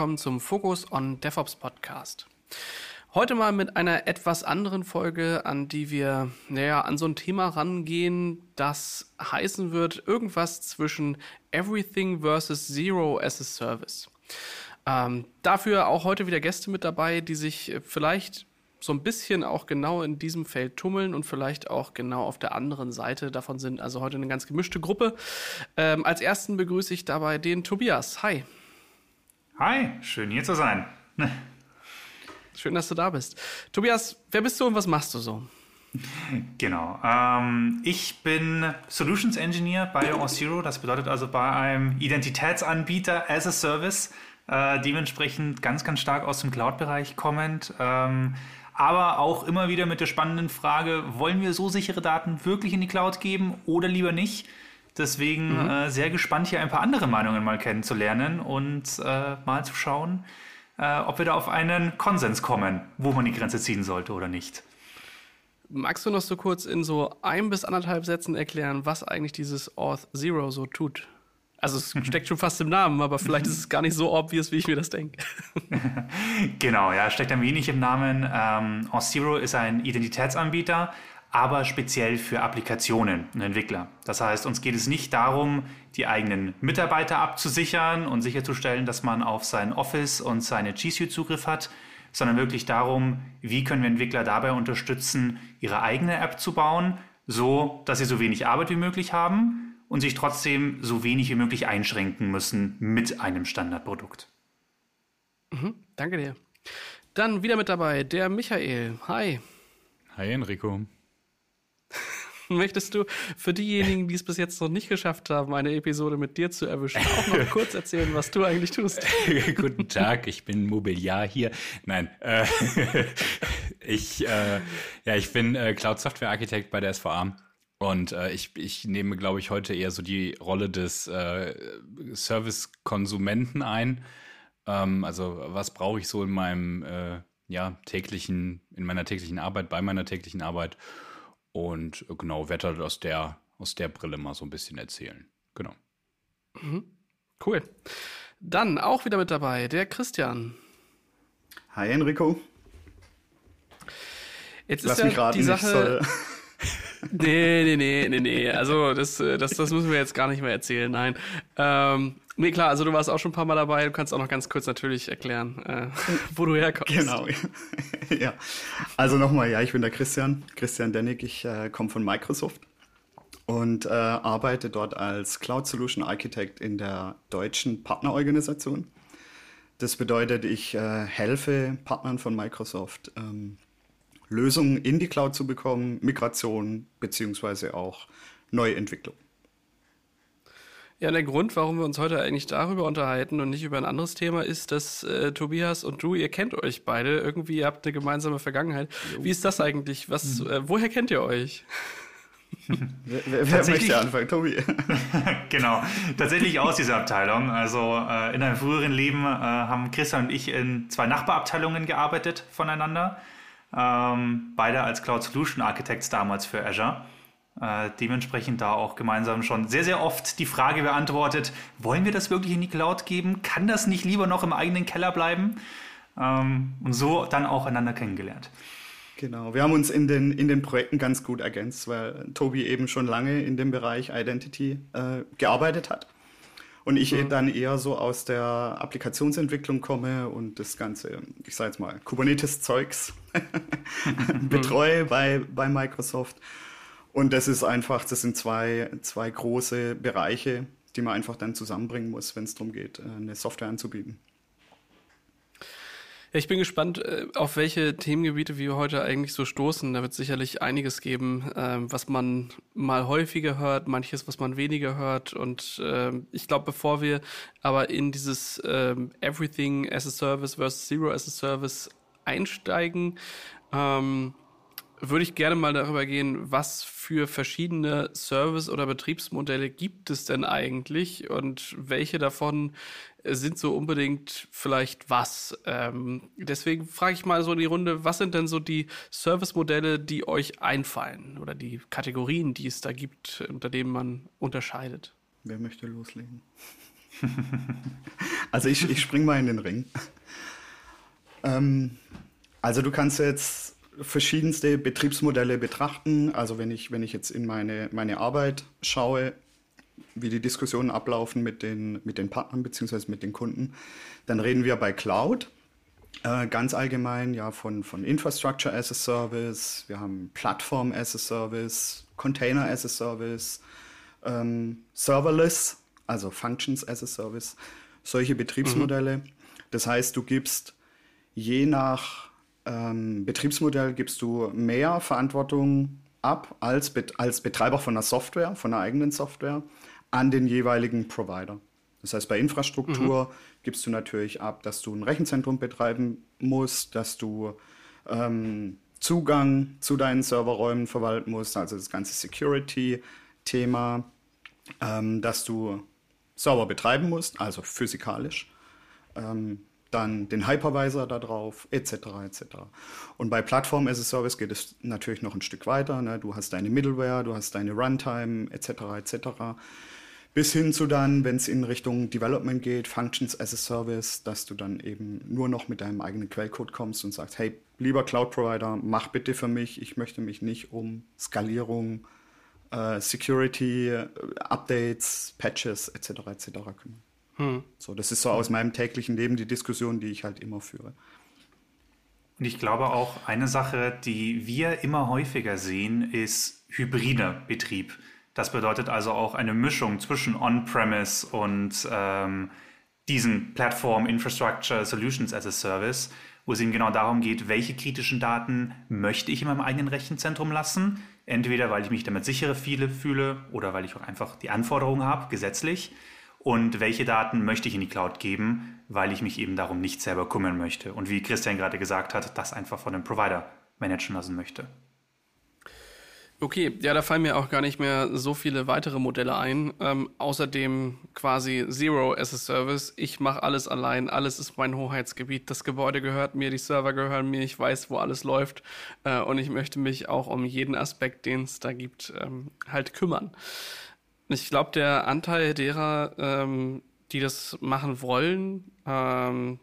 willkommen zum Focus on DevOps Podcast. Heute mal mit einer etwas anderen Folge, an die wir, naja, an so ein Thema rangehen, das heißen wird irgendwas zwischen Everything versus Zero as a Service. Ähm, dafür auch heute wieder Gäste mit dabei, die sich vielleicht so ein bisschen auch genau in diesem Feld tummeln und vielleicht auch genau auf der anderen Seite davon sind. Also heute eine ganz gemischte Gruppe. Ähm, als ersten begrüße ich dabei den Tobias. Hi. Hi, schön hier zu sein. Schön, dass du da bist. Tobias, wer bist du und was machst du so? Genau. Ähm, ich bin Solutions Engineer bei Zero. Das bedeutet also bei einem Identitätsanbieter as a Service. Äh, dementsprechend ganz, ganz stark aus dem Cloud-Bereich kommend. Ähm, aber auch immer wieder mit der spannenden Frage, wollen wir so sichere Daten wirklich in die Cloud geben oder lieber nicht? Deswegen mhm. äh, sehr gespannt, hier ein paar andere Meinungen mal kennenzulernen und äh, mal zu schauen, äh, ob wir da auf einen Konsens kommen, wo man die Grenze ziehen sollte oder nicht. Magst du noch so kurz in so ein bis anderthalb Sätzen erklären, was eigentlich dieses Auth Zero so tut? Also es steckt schon fast im Namen, aber vielleicht ist es gar nicht so obvious, wie ich mir das denke. genau, ja, steckt ein wenig im Namen. Ähm, Auth Zero ist ein Identitätsanbieter, aber speziell für Applikationen und Entwickler. Das heißt, uns geht es nicht darum, die eigenen Mitarbeiter abzusichern und sicherzustellen, dass man auf sein Office und seine G Suite Zugriff hat, sondern wirklich darum, wie können wir Entwickler dabei unterstützen, ihre eigene App zu bauen, so dass sie so wenig Arbeit wie möglich haben und sich trotzdem so wenig wie möglich einschränken müssen mit einem Standardprodukt. Mhm, danke dir. Dann wieder mit dabei der Michael. Hi. Hi Enrico. Möchtest du für diejenigen, die es bis jetzt noch nicht geschafft haben, eine Episode mit dir zu erwischen, auch noch kurz erzählen, was du eigentlich tust? Guten Tag, ich bin Mobiliar hier. Nein, äh, ich, äh, ja, ich bin äh, Cloud Software Architekt bei der SVA. Und äh, ich, ich nehme, glaube ich, heute eher so die Rolle des äh, Service-Konsumenten ein. Ähm, also was brauche ich so in meinem äh, ja, täglichen, in meiner täglichen Arbeit, bei meiner täglichen Arbeit? Und äh, genau, halt aus der, aus der Brille mal so ein bisschen erzählen. Genau. Mhm. Cool. Dann auch wieder mit dabei der Christian. Hi Enrico. Jetzt Lass ist mich ja raten, die Sache. nee, nee, nee, nee, nee. Also das, äh, das, das müssen wir jetzt gar nicht mehr erzählen. Nein. Ähm, nee, klar, also du warst auch schon ein paar Mal dabei. Du kannst auch noch ganz kurz natürlich erklären, äh, wo du herkommst. Genau, ja. Also nochmal, ja, ich bin der Christian, Christian Dennig. Ich äh, komme von Microsoft und äh, arbeite dort als Cloud Solution Architect in der deutschen Partnerorganisation. Das bedeutet, ich äh, helfe Partnern von Microsoft, ähm, Lösungen in die Cloud zu bekommen, Migration beziehungsweise auch Neuentwicklung. Ja, der Grund, warum wir uns heute eigentlich darüber unterhalten und nicht über ein anderes Thema, ist, dass äh, Tobias und du, ihr kennt euch beide. Irgendwie ihr habt eine gemeinsame Vergangenheit. Wie ist das eigentlich? Was, mhm. äh, woher kennt ihr euch? wer, wer möchte anfangen? Tobi. genau, tatsächlich aus dieser Abteilung. Also äh, in einem früheren Leben äh, haben Christian und ich in zwei Nachbarabteilungen gearbeitet voneinander. Ähm, beide als Cloud Solution Architects damals für Azure. Äh, dementsprechend da auch gemeinsam schon sehr, sehr oft die Frage beantwortet, wollen wir das wirklich in die Cloud geben? Kann das nicht lieber noch im eigenen Keller bleiben? Ähm, und so dann auch einander kennengelernt. Genau, wir haben uns in den, in den Projekten ganz gut ergänzt, weil Tobi eben schon lange in dem Bereich Identity äh, gearbeitet hat. Und ich mhm. dann eher so aus der Applikationsentwicklung komme und das ganze, ich sage jetzt mal, Kubernetes-Zeugs betreue bei, bei Microsoft. Und das ist einfach, das sind zwei, zwei große Bereiche, die man einfach dann zusammenbringen muss, wenn es darum geht, äh, eine Software anzubieten. Ja, ich bin gespannt, äh, auf welche Themengebiete wir heute eigentlich so stoßen. Da wird sicherlich einiges geben, ähm, was man mal häufiger hört, manches, was man weniger hört. Und ähm, ich glaube, bevor wir aber in dieses ähm, Everything as a Service versus Zero as a Service einsteigen, würde ich gerne mal darüber gehen, was für verschiedene Service- oder Betriebsmodelle gibt es denn eigentlich und welche davon sind so unbedingt vielleicht was. Ähm, deswegen frage ich mal so in die Runde, was sind denn so die Service-Modelle, die euch einfallen oder die Kategorien, die es da gibt, unter denen man unterscheidet? Wer möchte loslegen? also ich, ich spring mal in den Ring. Ähm, also du kannst jetzt verschiedenste Betriebsmodelle betrachten. Also wenn ich, wenn ich jetzt in meine, meine Arbeit schaue, wie die Diskussionen ablaufen mit den, mit den Partnern bzw. mit den Kunden, dann reden wir bei Cloud äh, ganz allgemein ja von, von Infrastructure as a Service, wir haben Plattform as a Service, Container as a Service, ähm, Serverless, also Functions as a Service, solche Betriebsmodelle. Mhm. Das heißt, du gibst je nach ähm, Betriebsmodell gibst du mehr Verantwortung ab als, Bet als Betreiber von einer Software, von einer eigenen Software, an den jeweiligen Provider. Das heißt, bei Infrastruktur mhm. gibst du natürlich ab, dass du ein Rechenzentrum betreiben musst, dass du ähm, Zugang zu deinen Serverräumen verwalten musst, also das ganze Security-Thema, ähm, dass du Server betreiben musst, also physikalisch. Ähm, dann den Hypervisor da drauf, etc. etc. Und bei Plattform as a Service geht es natürlich noch ein Stück weiter. Ne? Du hast deine Middleware, du hast deine Runtime, etc. etc. Bis hin zu dann, wenn es in Richtung Development geht, Functions as a Service, dass du dann eben nur noch mit deinem eigenen Quellcode kommst und sagst, hey, lieber Cloud-Provider, mach bitte für mich, ich möchte mich nicht um Skalierung, äh, Security, äh, Updates, Patches etc. etc. kümmern. Hm. So, das ist so aus meinem täglichen Leben die Diskussion, die ich halt immer führe. Und ich glaube auch, eine Sache, die wir immer häufiger sehen, ist hybrider Betrieb. Das bedeutet also auch eine Mischung zwischen On-Premise und ähm, diesen Plattform Infrastructure Solutions as a Service, wo es eben genau darum geht, welche kritischen Daten möchte ich in meinem eigenen Rechenzentrum lassen. Entweder weil ich mich damit sicherer fühle oder weil ich auch einfach die Anforderungen habe, gesetzlich. Und welche Daten möchte ich in die Cloud geben, weil ich mich eben darum nicht selber kümmern möchte. Und wie Christian gerade gesagt hat, das einfach von dem Provider managen lassen möchte. Okay, ja, da fallen mir auch gar nicht mehr so viele weitere Modelle ein. Ähm, außerdem quasi Zero as a Service. Ich mache alles allein, alles ist mein Hoheitsgebiet. Das Gebäude gehört mir, die Server gehören mir, ich weiß, wo alles läuft. Äh, und ich möchte mich auch um jeden Aspekt, den es da gibt, ähm, halt kümmern. Ich glaube, der Anteil derer, ähm, die das machen wollen, ähm,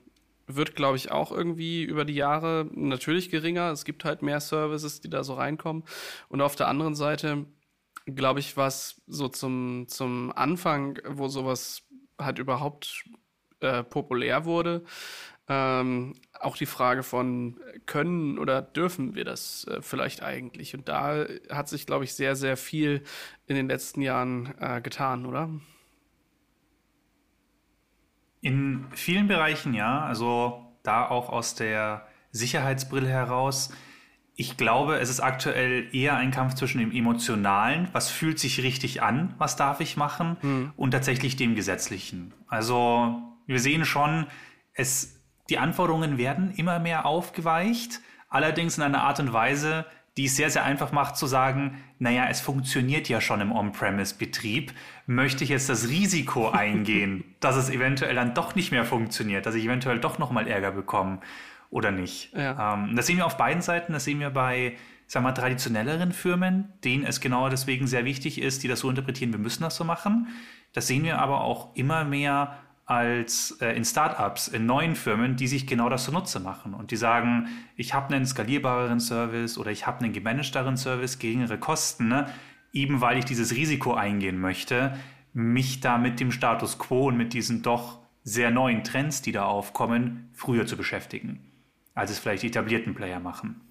wird, glaube ich, auch irgendwie über die Jahre natürlich geringer. Es gibt halt mehr Services, die da so reinkommen. Und auf der anderen Seite, glaube ich, was so zum, zum Anfang, wo sowas halt überhaupt äh, populär wurde, ähm, auch die Frage von können oder dürfen wir das äh, vielleicht eigentlich? Und da hat sich, glaube ich, sehr, sehr viel in den letzten Jahren äh, getan, oder? In vielen Bereichen ja, also da auch aus der Sicherheitsbrille heraus. Ich glaube, es ist aktuell eher ein Kampf zwischen dem Emotionalen, was fühlt sich richtig an, was darf ich machen, mhm. und tatsächlich dem Gesetzlichen. Also wir sehen schon, es, die Anforderungen werden immer mehr aufgeweicht, allerdings in einer Art und Weise, die es sehr, sehr einfach macht zu sagen, naja, es funktioniert ja schon im On-Premise-Betrieb. Möchte ich jetzt das Risiko eingehen, dass es eventuell dann doch nicht mehr funktioniert, dass ich eventuell doch nochmal Ärger bekomme oder nicht? Ja. Ähm, das sehen wir auf beiden Seiten. Das sehen wir bei, sagen wir mal, traditionelleren Firmen, denen es genau deswegen sehr wichtig ist, die das so interpretieren, wir müssen das so machen. Das sehen wir aber auch immer mehr als äh, in Startups, in neuen Firmen, die sich genau das zunutze machen und die sagen, ich habe einen skalierbareren Service oder ich habe einen gemanagteren Service, geringere Kosten, ne? eben weil ich dieses Risiko eingehen möchte, mich da mit dem Status quo und mit diesen doch sehr neuen Trends, die da aufkommen, früher zu beschäftigen, als es vielleicht die etablierten Player machen.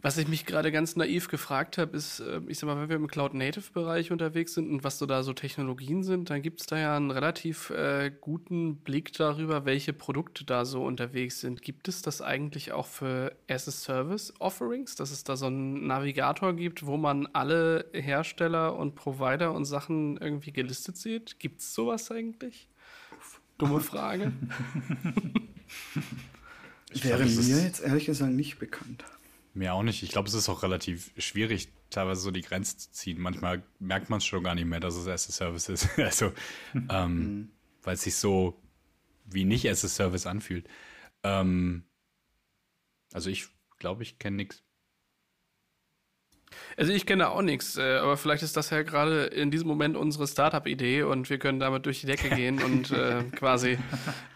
Was ich mich gerade ganz naiv gefragt habe, ist, äh, ich sag mal, wenn wir im Cloud-Native-Bereich unterwegs sind und was so da so Technologien sind, dann gibt es da ja einen relativ äh, guten Blick darüber, welche Produkte da so unterwegs sind. Gibt es das eigentlich auch für as-a-Service-Offerings, dass es da so einen Navigator gibt, wo man alle Hersteller und Provider und Sachen irgendwie gelistet sieht? Gibt es sowas eigentlich? Dumme Frage. Wäre mir jetzt ehrlich gesagt nicht bekannt. Mir auch nicht. Ich glaube, es ist auch relativ schwierig, teilweise so die Grenze zu ziehen. Manchmal merkt man es schon gar nicht mehr, dass es as a Service ist. also, ähm, mhm. weil es sich so wie nicht as a Service anfühlt. Ähm, also ich glaube, ich kenne nichts. Also ich kenne auch nichts, äh, aber vielleicht ist das ja gerade in diesem Moment unsere Startup-Idee und wir können damit durch die Decke gehen und äh, quasi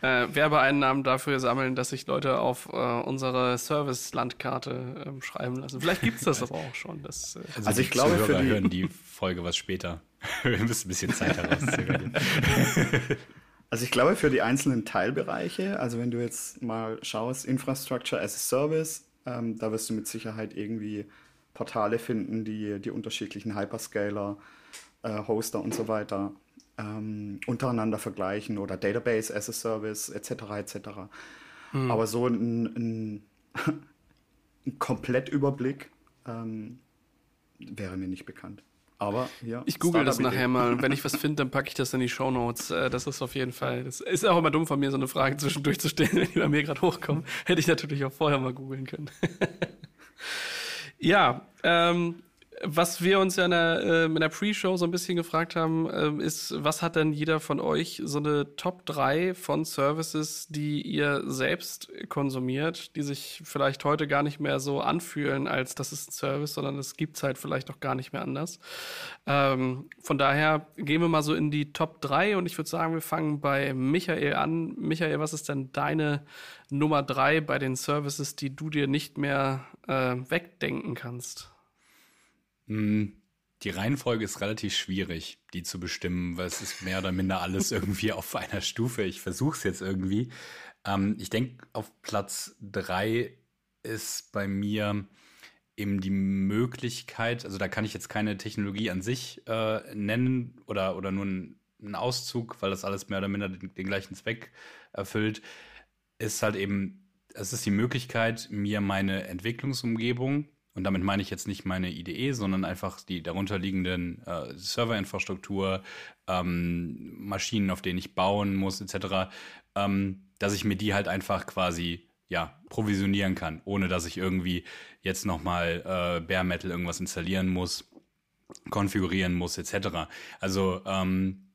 äh, Werbeeinnahmen dafür sammeln, dass sich Leute auf äh, unsere Service-Landkarte äh, schreiben lassen. Vielleicht gibt es das aber auch schon. Das, äh also, also ich glaube, für die hören die Folge was später. wir müssen ein bisschen Zeit herausziehen. Also ich glaube, für die einzelnen Teilbereiche, also wenn du jetzt mal schaust, Infrastructure as a Service, ähm, da wirst du mit Sicherheit irgendwie Portale finden, die die unterschiedlichen Hyperscaler, äh, Hoster und so weiter ähm, untereinander vergleichen oder Database as a Service etc. etc. Hm. Aber so ein, ein, ein Komplettüberblick ähm, wäre mir nicht bekannt. Aber ja. Ich google das nachher mal. Wenn ich was finde, dann packe ich das in die Show Notes. Äh, das ist auf jeden Fall. Das ist auch immer dumm von mir, so eine Frage zwischendurch zu stellen, wenn die bei mir gerade hochkommen. Hätte ich natürlich auch vorher mal googeln können. Ja, ähm, um, was wir uns ja in der, äh, in der Pre-Show so ein bisschen gefragt haben, äh, ist, was hat denn jeder von euch so eine Top 3 von Services, die ihr selbst konsumiert, die sich vielleicht heute gar nicht mehr so anfühlen, als das ist ein Service, sondern es gibt's halt vielleicht auch gar nicht mehr anders. Ähm, von daher gehen wir mal so in die Top 3 und ich würde sagen, wir fangen bei Michael an. Michael, was ist denn deine Nummer 3 bei den Services, die du dir nicht mehr äh, wegdenken kannst? Hm, die Reihenfolge ist relativ schwierig, die zu bestimmen, weil es ist mehr oder minder alles irgendwie auf einer Stufe. Ich versuche es jetzt irgendwie. Ähm, ich denke, auf Platz drei ist bei mir eben die Möglichkeit, also da kann ich jetzt keine Technologie an sich äh, nennen oder, oder nur einen Auszug, weil das alles mehr oder minder den, den gleichen Zweck erfüllt, ist halt eben, es ist die Möglichkeit, mir meine Entwicklungsumgebung und damit meine ich jetzt nicht meine IDE, sondern einfach die darunterliegenden äh, Serverinfrastruktur, ähm, Maschinen, auf denen ich bauen muss, etc., ähm, dass ich mir die halt einfach quasi ja, provisionieren kann, ohne dass ich irgendwie jetzt nochmal äh, Bare Metal irgendwas installieren muss, konfigurieren muss, etc. Also ähm,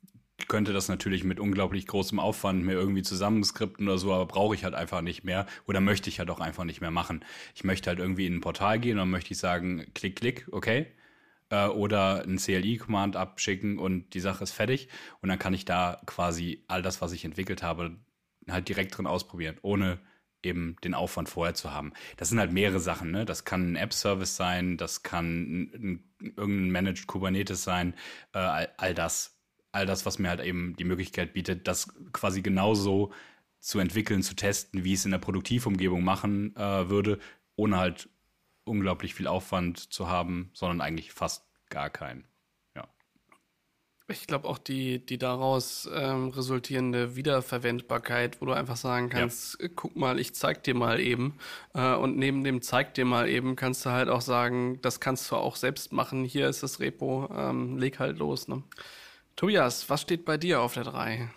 könnte das natürlich mit unglaublich großem Aufwand mir irgendwie zusammenskripten oder so, aber brauche ich halt einfach nicht mehr oder möchte ich halt auch einfach nicht mehr machen. Ich möchte halt irgendwie in ein Portal gehen und dann möchte ich sagen, klick, klick, okay. Äh, oder ein CLI-Command abschicken und die Sache ist fertig. Und dann kann ich da quasi all das, was ich entwickelt habe, halt direkt drin ausprobieren, ohne eben den Aufwand vorher zu haben. Das sind halt mehrere Sachen, ne? Das kann ein App-Service sein, das kann ein, ein, irgendein Managed Kubernetes sein, äh, all, all das all das, was mir halt eben die Möglichkeit bietet, das quasi genauso zu entwickeln, zu testen, wie ich es in der Produktivumgebung machen äh, würde, ohne halt unglaublich viel Aufwand zu haben, sondern eigentlich fast gar keinen. Ja. Ich glaube auch die, die daraus ähm, resultierende Wiederverwendbarkeit, wo du einfach sagen kannst, ja. guck mal, ich zeig dir mal eben. Äh, und neben dem zeig dir mal eben kannst du halt auch sagen, das kannst du auch selbst machen. Hier ist das Repo, ähm, leg halt los. Ne? Tobias, was steht bei dir auf der 3?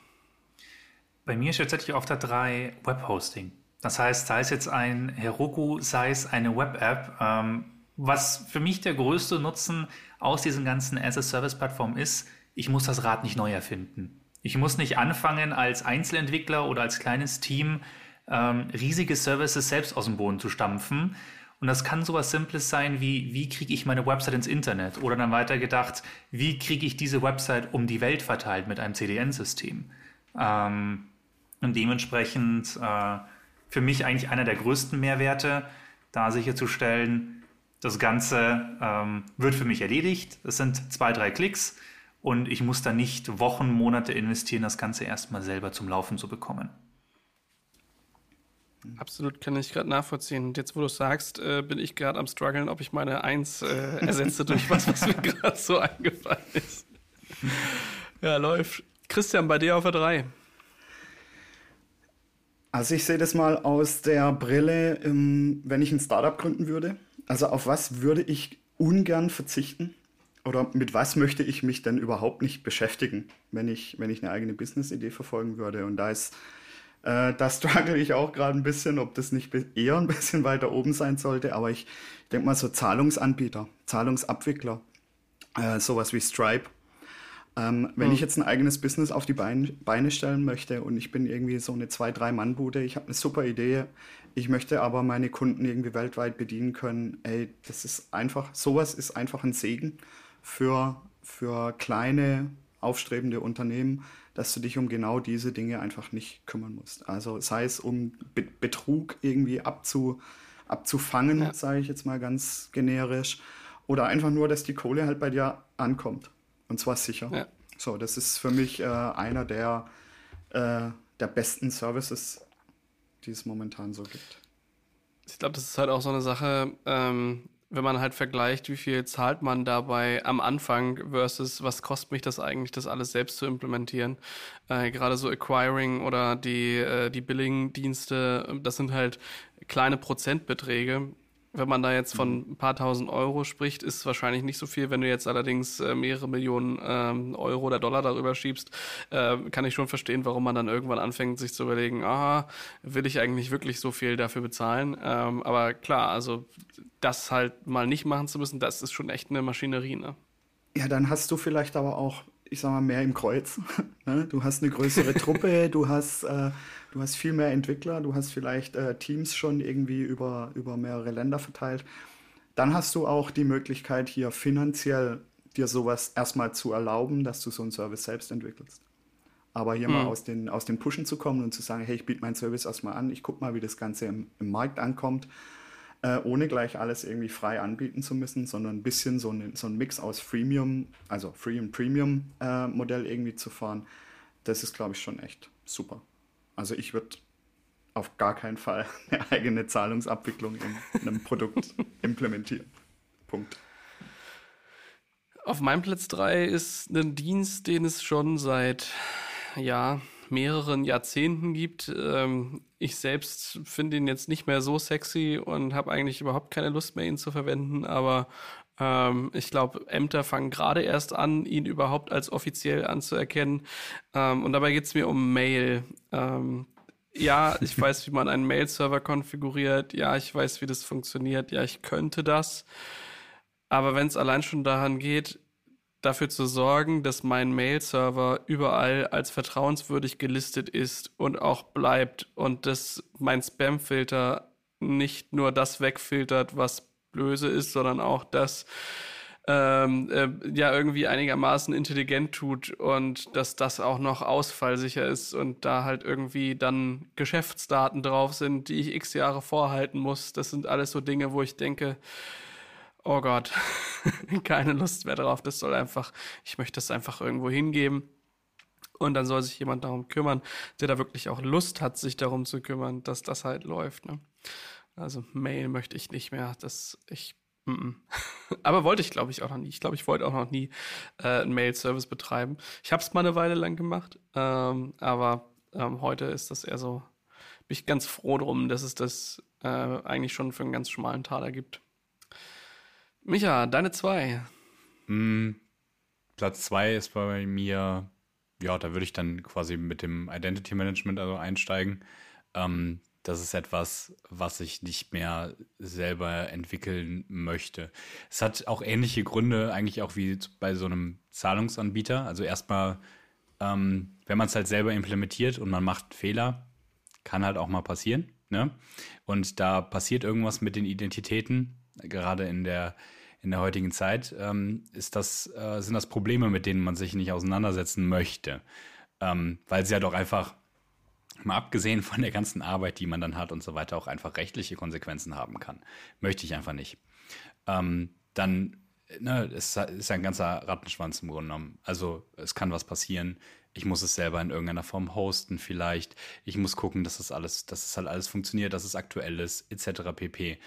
Bei mir steht tatsächlich auf der 3 Webhosting. Das heißt, sei es jetzt ein Heroku, sei es eine Web-App, ähm, was für mich der größte Nutzen aus diesen ganzen As-a-Service-Plattformen ist, ich muss das Rad nicht neu erfinden. Ich muss nicht anfangen, als Einzelentwickler oder als kleines Team ähm, riesige Services selbst aus dem Boden zu stampfen, und das kann sowas Simples sein wie, wie kriege ich meine Website ins Internet? Oder dann weiter gedacht, wie kriege ich diese Website um die Welt verteilt mit einem CDN-System? Ähm, und dementsprechend äh, für mich eigentlich einer der größten Mehrwerte, da sicherzustellen, das Ganze ähm, wird für mich erledigt. Es sind zwei, drei Klicks und ich muss da nicht Wochen, Monate investieren, das Ganze erstmal selber zum Laufen zu bekommen. Absolut kann ich gerade nachvollziehen. Und jetzt, wo du sagst, äh, bin ich gerade am struggeln, ob ich meine Eins äh, ersetze durch was, was mir gerade so eingefallen ist. ja, läuft. Christian, bei dir auf der 3. Also ich sehe das mal aus der Brille, ähm, wenn ich ein Startup gründen würde. Also auf was würde ich ungern verzichten? Oder mit was möchte ich mich denn überhaupt nicht beschäftigen, wenn ich, wenn ich eine eigene Business-Idee verfolgen würde? Und da ist äh, da struggle ich auch gerade ein bisschen, ob das nicht eher ein bisschen weiter oben sein sollte. Aber ich denke mal so Zahlungsanbieter, Zahlungsabwickler, äh, sowas wie Stripe. Ähm, wenn mhm. ich jetzt ein eigenes Business auf die Beine, Beine stellen möchte und ich bin irgendwie so eine zwei, drei Mann-Bude, ich habe eine super Idee, ich möchte aber meine Kunden irgendwie weltweit bedienen können, ey, das ist einfach, sowas ist einfach ein Segen für, für kleine, aufstrebende Unternehmen, dass du dich um genau diese Dinge einfach nicht kümmern musst. Also sei es um Be Betrug irgendwie abzu, abzufangen, ja. sage ich jetzt mal ganz generisch, oder einfach nur, dass die Kohle halt bei dir ankommt. Und zwar sicher. Ja. So, das ist für mich äh, einer der, äh, der besten Services, die es momentan so gibt. Ich glaube, das ist halt auch so eine Sache, ähm, wenn man halt vergleicht, wie viel zahlt man dabei am Anfang versus was kostet mich das eigentlich, das alles selbst zu implementieren. Äh, Gerade so Acquiring oder die, äh, die Billing-Dienste, das sind halt kleine Prozentbeträge, wenn man da jetzt von ein paar tausend Euro spricht, ist es wahrscheinlich nicht so viel. Wenn du jetzt allerdings äh, mehrere Millionen ähm, Euro oder Dollar darüber schiebst, äh, kann ich schon verstehen, warum man dann irgendwann anfängt, sich zu überlegen, aha, will ich eigentlich wirklich so viel dafür bezahlen? Ähm, aber klar, also das halt mal nicht machen zu müssen, das ist schon echt eine Maschinerie, ne? Ja, dann hast du vielleicht aber auch, ich sag mal, mehr im Kreuz. Ne? du hast eine größere Truppe, du hast äh, Du hast viel mehr Entwickler, du hast vielleicht äh, Teams schon irgendwie über, über mehrere Länder verteilt. Dann hast du auch die Möglichkeit, hier finanziell dir sowas erstmal zu erlauben, dass du so einen Service selbst entwickelst. Aber hier mhm. mal aus den, aus den Pushen zu kommen und zu sagen, hey, ich biete meinen Service erstmal an, ich gucke mal, wie das Ganze im, im Markt ankommt, äh, ohne gleich alles irgendwie frei anbieten zu müssen, sondern ein bisschen so ein, so ein Mix aus Freemium, also Free- und Premium-Modell äh, irgendwie zu fahren, das ist, glaube ich, schon echt super. Also ich würde auf gar keinen Fall eine eigene Zahlungsabwicklung in einem Produkt implementieren. Punkt. Auf meinem Platz 3 ist ein Dienst, den es schon seit ja, mehreren Jahrzehnten gibt. Ähm, ich selbst finde ihn jetzt nicht mehr so sexy und habe eigentlich überhaupt keine Lust mehr, ihn zu verwenden, aber ähm, ich glaube, Ämter fangen gerade erst an, ihn überhaupt als offiziell anzuerkennen. Ähm, und dabei geht es mir um Mail. Ähm, ja, ich weiß, wie man einen Mail-Server konfiguriert. Ja, ich weiß, wie das funktioniert. Ja, ich könnte das. Aber wenn es allein schon daran geht, dafür zu sorgen, dass mein Mail-Server überall als vertrauenswürdig gelistet ist und auch bleibt und dass mein Spam-Filter nicht nur das wegfiltert, was böse ist, sondern auch das ähm, äh, ja irgendwie einigermaßen intelligent tut und dass das auch noch ausfallsicher ist und da halt irgendwie dann Geschäftsdaten drauf sind, die ich x Jahre vorhalten muss. Das sind alles so Dinge, wo ich denke, oh Gott, keine Lust mehr drauf. Das soll einfach, ich möchte das einfach irgendwo hingeben. Und dann soll sich jemand darum kümmern, der da wirklich auch Lust hat, sich darum zu kümmern, dass das halt läuft. Ne? Also Mail möchte ich nicht mehr. Das ich. M -m. Aber wollte ich, glaube ich, auch noch nie. Ich glaube, ich wollte auch noch nie äh, einen Mail-Service betreiben. Ich habe es mal eine Weile lang gemacht, ähm, aber ähm, heute ist das eher so. Bin ich ganz froh drum, dass es das äh, eigentlich schon für einen ganz schmalen Taler gibt. Micha, deine zwei. Mm, Platz zwei ist bei mir, ja, da würde ich dann quasi mit dem Identity Management also einsteigen. Ähm, das ist etwas, was ich nicht mehr selber entwickeln möchte. Es hat auch ähnliche Gründe, eigentlich auch wie bei so einem Zahlungsanbieter. Also erstmal, ähm, wenn man es halt selber implementiert und man macht Fehler, kann halt auch mal passieren. Ne? Und da passiert irgendwas mit den Identitäten, gerade in der in der heutigen Zeit, ähm, ist das, äh, sind das Probleme, mit denen man sich nicht auseinandersetzen möchte. Ähm, weil sie ja doch einfach mal abgesehen von der ganzen Arbeit, die man dann hat und so weiter, auch einfach rechtliche Konsequenzen haben kann. Möchte ich einfach nicht. Ähm, dann, ne, es ist ein ganzer Rattenschwanz im Grunde genommen. Also es kann was passieren. Ich muss es selber in irgendeiner Form hosten vielleicht. Ich muss gucken, dass das alles, dass es halt alles funktioniert, dass es aktuell ist, etc. pp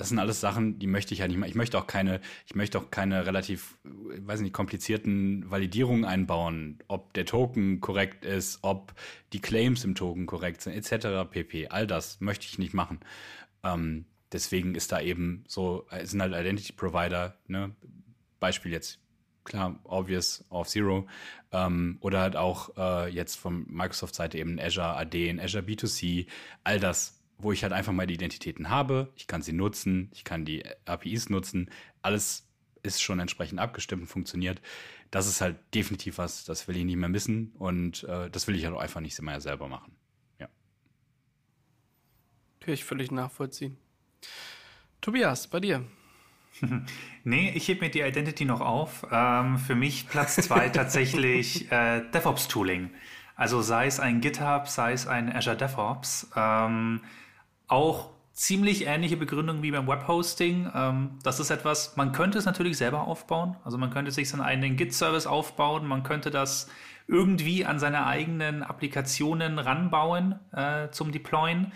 das sind alles Sachen, die möchte ich ja nicht mehr. Ich möchte auch keine, ich möchte auch keine relativ, weiß nicht, komplizierten Validierungen einbauen, ob der Token korrekt ist, ob die Claims im Token korrekt sind, etc. pp. All das möchte ich nicht machen. Ähm, deswegen ist da eben so, sind halt Identity Provider, ne? Beispiel jetzt, klar, obvious, Off Zero, ähm, oder halt auch äh, jetzt von Microsoft-Seite eben Azure AD, Azure B2C, all das wo ich halt einfach mal die Identitäten habe, ich kann sie nutzen, ich kann die APIs nutzen, alles ist schon entsprechend abgestimmt und funktioniert. Das ist halt definitiv was, das will ich nicht mehr missen und äh, das will ich halt auch einfach nicht immer selber machen. Ja. Kann ich völlig nachvollziehen. Tobias, bei dir. nee, ich hebe mir die Identity noch auf. Ähm, für mich Platz zwei tatsächlich äh, DevOps-Tooling. Also sei es ein GitHub, sei es ein Azure DevOps. Ähm, auch ziemlich ähnliche Begründung wie beim Webhosting. Ähm, das ist etwas, man könnte es natürlich selber aufbauen. Also man könnte sich seinen eigenen Git-Service aufbauen. Man könnte das irgendwie an seine eigenen Applikationen ranbauen äh, zum Deployen.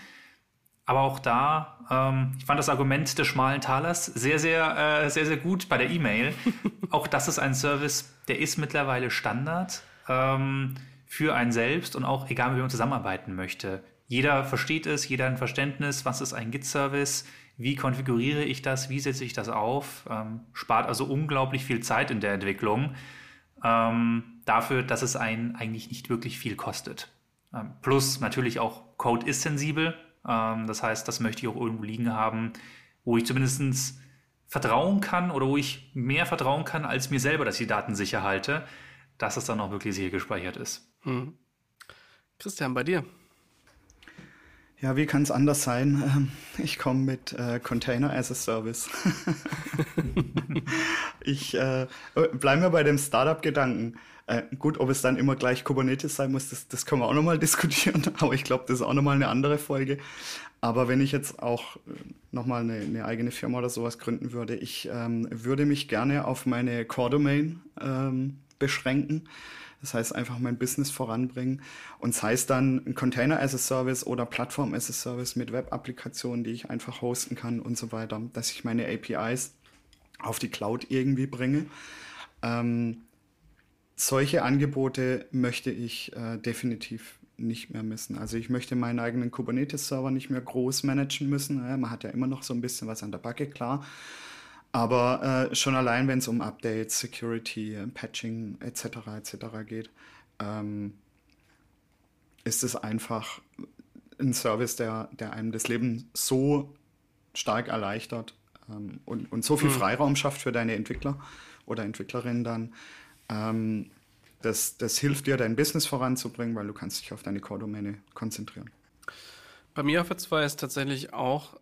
Aber auch da, ähm, ich fand das Argument des schmalen Talers sehr, sehr, äh, sehr, sehr gut bei der E-Mail. auch das ist ein Service, der ist mittlerweile Standard ähm, für einen selbst und auch egal, wie man zusammenarbeiten möchte. Jeder versteht es, jeder ein Verständnis, was ist ein Git-Service, wie konfiguriere ich das, wie setze ich das auf. Ähm, spart also unglaublich viel Zeit in der Entwicklung. Ähm, dafür, dass es einen eigentlich nicht wirklich viel kostet. Ähm, plus natürlich auch Code ist sensibel. Ähm, das heißt, das möchte ich auch irgendwo liegen haben, wo ich zumindest vertrauen kann oder wo ich mehr vertrauen kann als mir selber, dass ich die Daten sicher halte, dass es dann auch wirklich sicher gespeichert ist. Hm. Christian, bei dir? Ja, wie kann es anders sein? Ähm, ich komme mit äh, Container as a Service. ich äh, bleibe mir bei dem Startup-Gedanken. Äh, gut, ob es dann immer gleich Kubernetes sein muss, das, das können wir auch nochmal diskutieren, aber ich glaube, das ist auch nochmal eine andere Folge. Aber wenn ich jetzt auch äh, nochmal eine, eine eigene Firma oder sowas gründen würde, ich ähm, würde mich gerne auf meine Core-Domain ähm, beschränken. Das heißt, einfach mein Business voranbringen. Und sei es dann Container as a Service oder Plattform as a Service mit Web-Applikationen, die ich einfach hosten kann und so weiter, dass ich meine APIs auf die Cloud irgendwie bringe. Ähm, solche Angebote möchte ich äh, definitiv nicht mehr missen. Also ich möchte meinen eigenen Kubernetes-Server nicht mehr groß managen müssen. man hat ja immer noch so ein bisschen was an der Backe, klar. Aber äh, schon allein, wenn es um Updates, Security, Patching etc. etc. geht, ähm, ist es einfach ein Service, der, der einem das Leben so stark erleichtert ähm, und, und so viel mhm. Freiraum schafft für deine Entwickler oder Entwicklerinnen dann, ähm, das, das hilft dir, dein Business voranzubringen, weil du kannst dich auf deine Core-Domäne konzentrieren. Bei mir auf F2 ist tatsächlich auch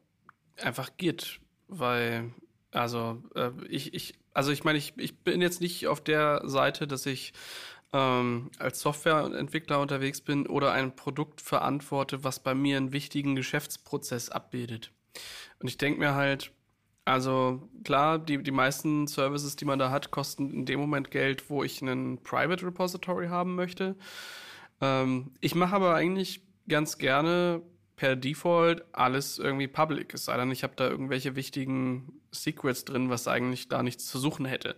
einfach Git, weil, also äh, ich, ich, also ich meine, ich, ich bin jetzt nicht auf der Seite, dass ich ähm, als Softwareentwickler unterwegs bin oder ein Produkt verantworte, was bei mir einen wichtigen Geschäftsprozess abbildet. Und ich denke mir halt, also klar, die, die meisten Services, die man da hat, kosten in dem Moment Geld, wo ich einen Private Repository haben möchte. Ähm, ich mache aber eigentlich ganz gerne per Default alles irgendwie public. Es sei denn, ich habe da irgendwelche wichtigen Secrets drin, was eigentlich da nichts zu suchen hätte.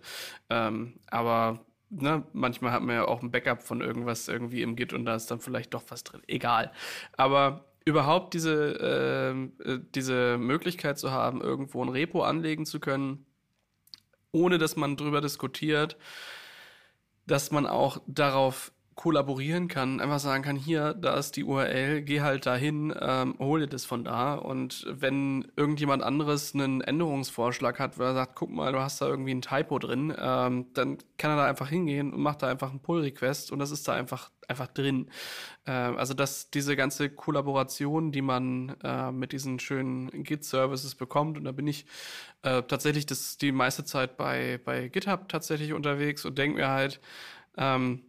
Ähm, aber ne, manchmal hat man ja auch ein Backup von irgendwas irgendwie im Git und da ist dann vielleicht doch was drin. Egal. Aber überhaupt diese, ähm, äh, diese Möglichkeit zu haben, irgendwo ein Repo anlegen zu können, ohne dass man drüber diskutiert, dass man auch darauf kollaborieren kann, einfach sagen kann, hier, da ist die URL, geh halt dahin, ähm, hol dir das von da. Und wenn irgendjemand anderes einen Änderungsvorschlag hat, weil er sagt, guck mal, du hast da irgendwie ein Typo drin, ähm, dann kann er da einfach hingehen und macht da einfach einen Pull-Request und das ist da einfach, einfach drin. Äh, also dass diese ganze Kollaboration, die man äh, mit diesen schönen Git-Services bekommt, und da bin ich äh, tatsächlich das die meiste Zeit bei, bei GitHub tatsächlich unterwegs und denke mir halt, ähm,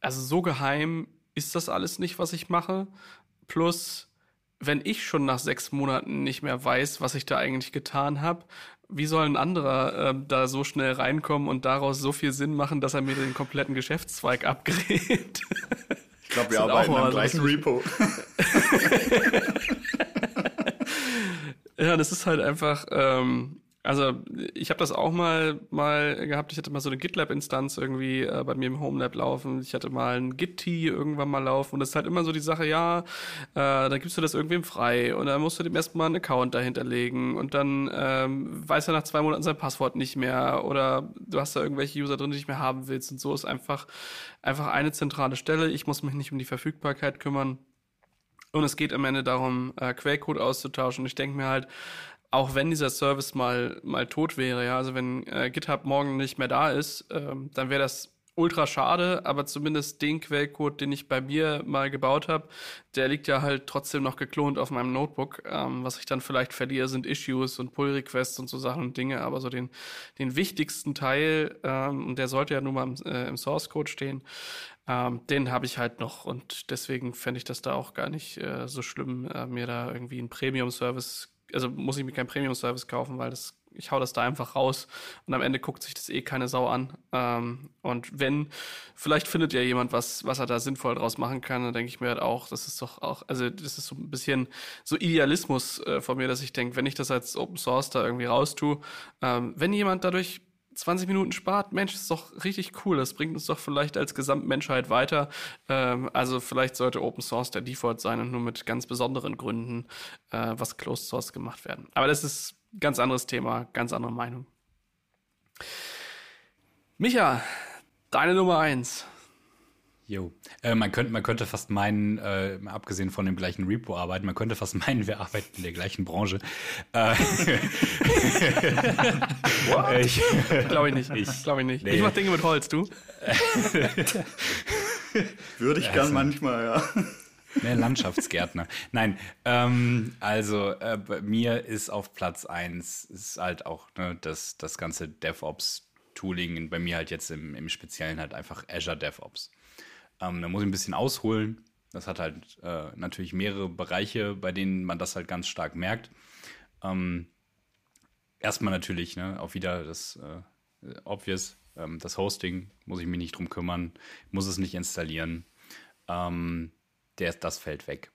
also so geheim ist das alles nicht, was ich mache. Plus, wenn ich schon nach sechs Monaten nicht mehr weiß, was ich da eigentlich getan habe, wie soll ein anderer äh, da so schnell reinkommen und daraus so viel Sinn machen, dass er mir den kompletten Geschäftszweig abgräbt? Ich glaube, wir arbeiten am gleichen Repo. ja, das ist halt einfach, ähm, also ich habe das auch mal mal gehabt. Ich hatte mal so eine GitLab-Instanz irgendwie äh, bei mir im HomeLab laufen. Ich hatte mal ein Git-T irgendwann mal laufen. Und das ist halt immer so die Sache, ja, äh, da gibst du das irgendwem frei und dann musst du dem erstmal einen Account dahinterlegen und dann ähm, weiß er nach zwei Monaten sein Passwort nicht mehr oder du hast da irgendwelche User drin, die nicht mehr haben willst. Und so ist einfach einfach eine zentrale Stelle. Ich muss mich nicht um die Verfügbarkeit kümmern. Und es geht am Ende darum, äh, Quellcode auszutauschen. Ich denke mir halt, auch wenn dieser Service mal, mal tot wäre, ja, also wenn äh, GitHub morgen nicht mehr da ist, ähm, dann wäre das ultra schade, aber zumindest den Quellcode, den ich bei mir mal gebaut habe, der liegt ja halt trotzdem noch geklont auf meinem Notebook. Ähm, was ich dann vielleicht verliere, sind Issues und Pull-Requests und so Sachen und Dinge, aber so den, den wichtigsten Teil, ähm, der sollte ja nun mal im, äh, im Source Code stehen, ähm, den habe ich halt noch und deswegen fände ich das da auch gar nicht äh, so schlimm, äh, mir da irgendwie einen Premium-Service also muss ich mir keinen Premium-Service kaufen, weil das ich hau das da einfach raus und am Ende guckt sich das eh keine Sau an. Ähm, und wenn, vielleicht findet ja jemand was, was er da sinnvoll draus machen kann, dann denke ich mir halt auch, das ist doch auch, also das ist so ein bisschen so Idealismus äh, von mir, dass ich denke, wenn ich das als Open Source da irgendwie raustue, ähm, wenn jemand dadurch 20 Minuten spart, Mensch, ist doch richtig cool. Das bringt uns doch vielleicht als Gesamtmenschheit weiter. Ähm, also vielleicht sollte Open Source der Default sein und nur mit ganz besonderen Gründen äh, was Closed Source gemacht werden. Aber das ist ganz anderes Thema, ganz andere Meinung. Micha, deine Nummer eins. Jo. Äh, man, könnte, man könnte fast meinen, äh, abgesehen von dem gleichen Repo arbeiten, man könnte fast meinen, wir arbeiten in der gleichen Branche. Äh, ich glaube ich nicht. Ich glaube ich nicht. Nee. Ich mache Dinge mit Holz, du? Würde ich gern manchmal, ja. Mehr Landschaftsgärtner. Nein, ähm, also äh, bei mir ist auf Platz 1 ist halt auch ne, das, das ganze DevOps-Tooling, bei mir halt jetzt im, im Speziellen halt einfach Azure DevOps. Ähm, da muss ich ein bisschen ausholen. Das hat halt äh, natürlich mehrere Bereiche, bei denen man das halt ganz stark merkt. Ähm, erstmal natürlich, ne, auch wieder das äh, Obvious, ähm, das Hosting, muss ich mich nicht drum kümmern, muss es nicht installieren. Ähm, der, das fällt weg.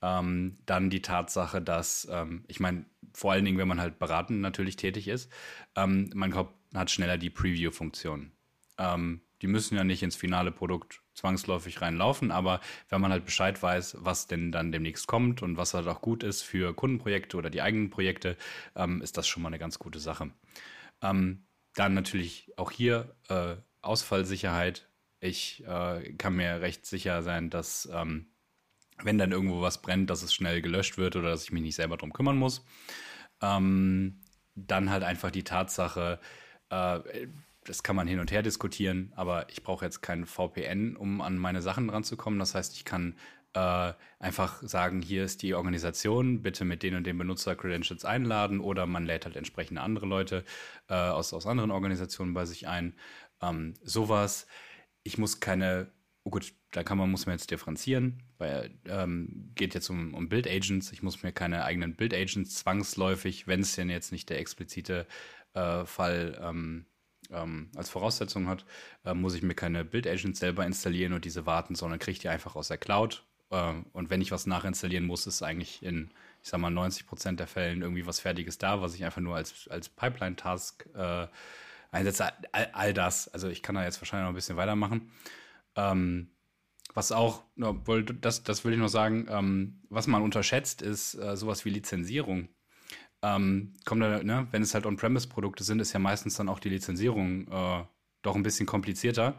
Ähm, dann die Tatsache, dass, ähm, ich meine, vor allen Dingen, wenn man halt beratend natürlich tätig ist, ähm, man hat schneller die Preview-Funktion. Ähm, die müssen ja nicht ins finale Produkt zwangsläufig reinlaufen, aber wenn man halt Bescheid weiß, was denn dann demnächst kommt und was halt auch gut ist für Kundenprojekte oder die eigenen Projekte, ähm, ist das schon mal eine ganz gute Sache. Ähm, dann natürlich auch hier äh, Ausfallsicherheit. Ich äh, kann mir recht sicher sein, dass ähm, wenn dann irgendwo was brennt, dass es schnell gelöscht wird oder dass ich mich nicht selber drum kümmern muss. Ähm, dann halt einfach die Tatsache, äh, das kann man hin und her diskutieren, aber ich brauche jetzt kein VPN, um an meine Sachen ranzukommen. Das heißt, ich kann äh, einfach sagen, hier ist die Organisation, bitte mit den und den Benutzer-Credentials einladen oder man lädt halt entsprechende andere Leute äh, aus, aus anderen Organisationen bei sich ein. Ähm, sowas. Ich muss keine, oh gut, da kann man, muss man jetzt differenzieren, weil ähm, geht jetzt um, um Build-Agents. Ich muss mir keine eigenen Build-Agents zwangsläufig, wenn es denn jetzt nicht der explizite äh, Fall ähm, ähm, als Voraussetzung hat, äh, muss ich mir keine Build-Agents selber installieren und diese warten, sondern kriege die einfach aus der Cloud. Äh, und wenn ich was nachinstallieren muss, ist eigentlich in, ich sag mal, 90 Prozent der Fällen irgendwie was Fertiges da, was ich einfach nur als, als Pipeline-Task äh, einsetze. All, all, das. Also ich kann da jetzt wahrscheinlich noch ein bisschen weitermachen. Ähm, was auch, das, das will ich noch sagen, ähm, was man unterschätzt, ist äh, sowas wie Lizenzierung ähm, kommt da, ne, wenn es halt On-Premise-Produkte sind, ist ja meistens dann auch die Lizenzierung äh, doch ein bisschen komplizierter.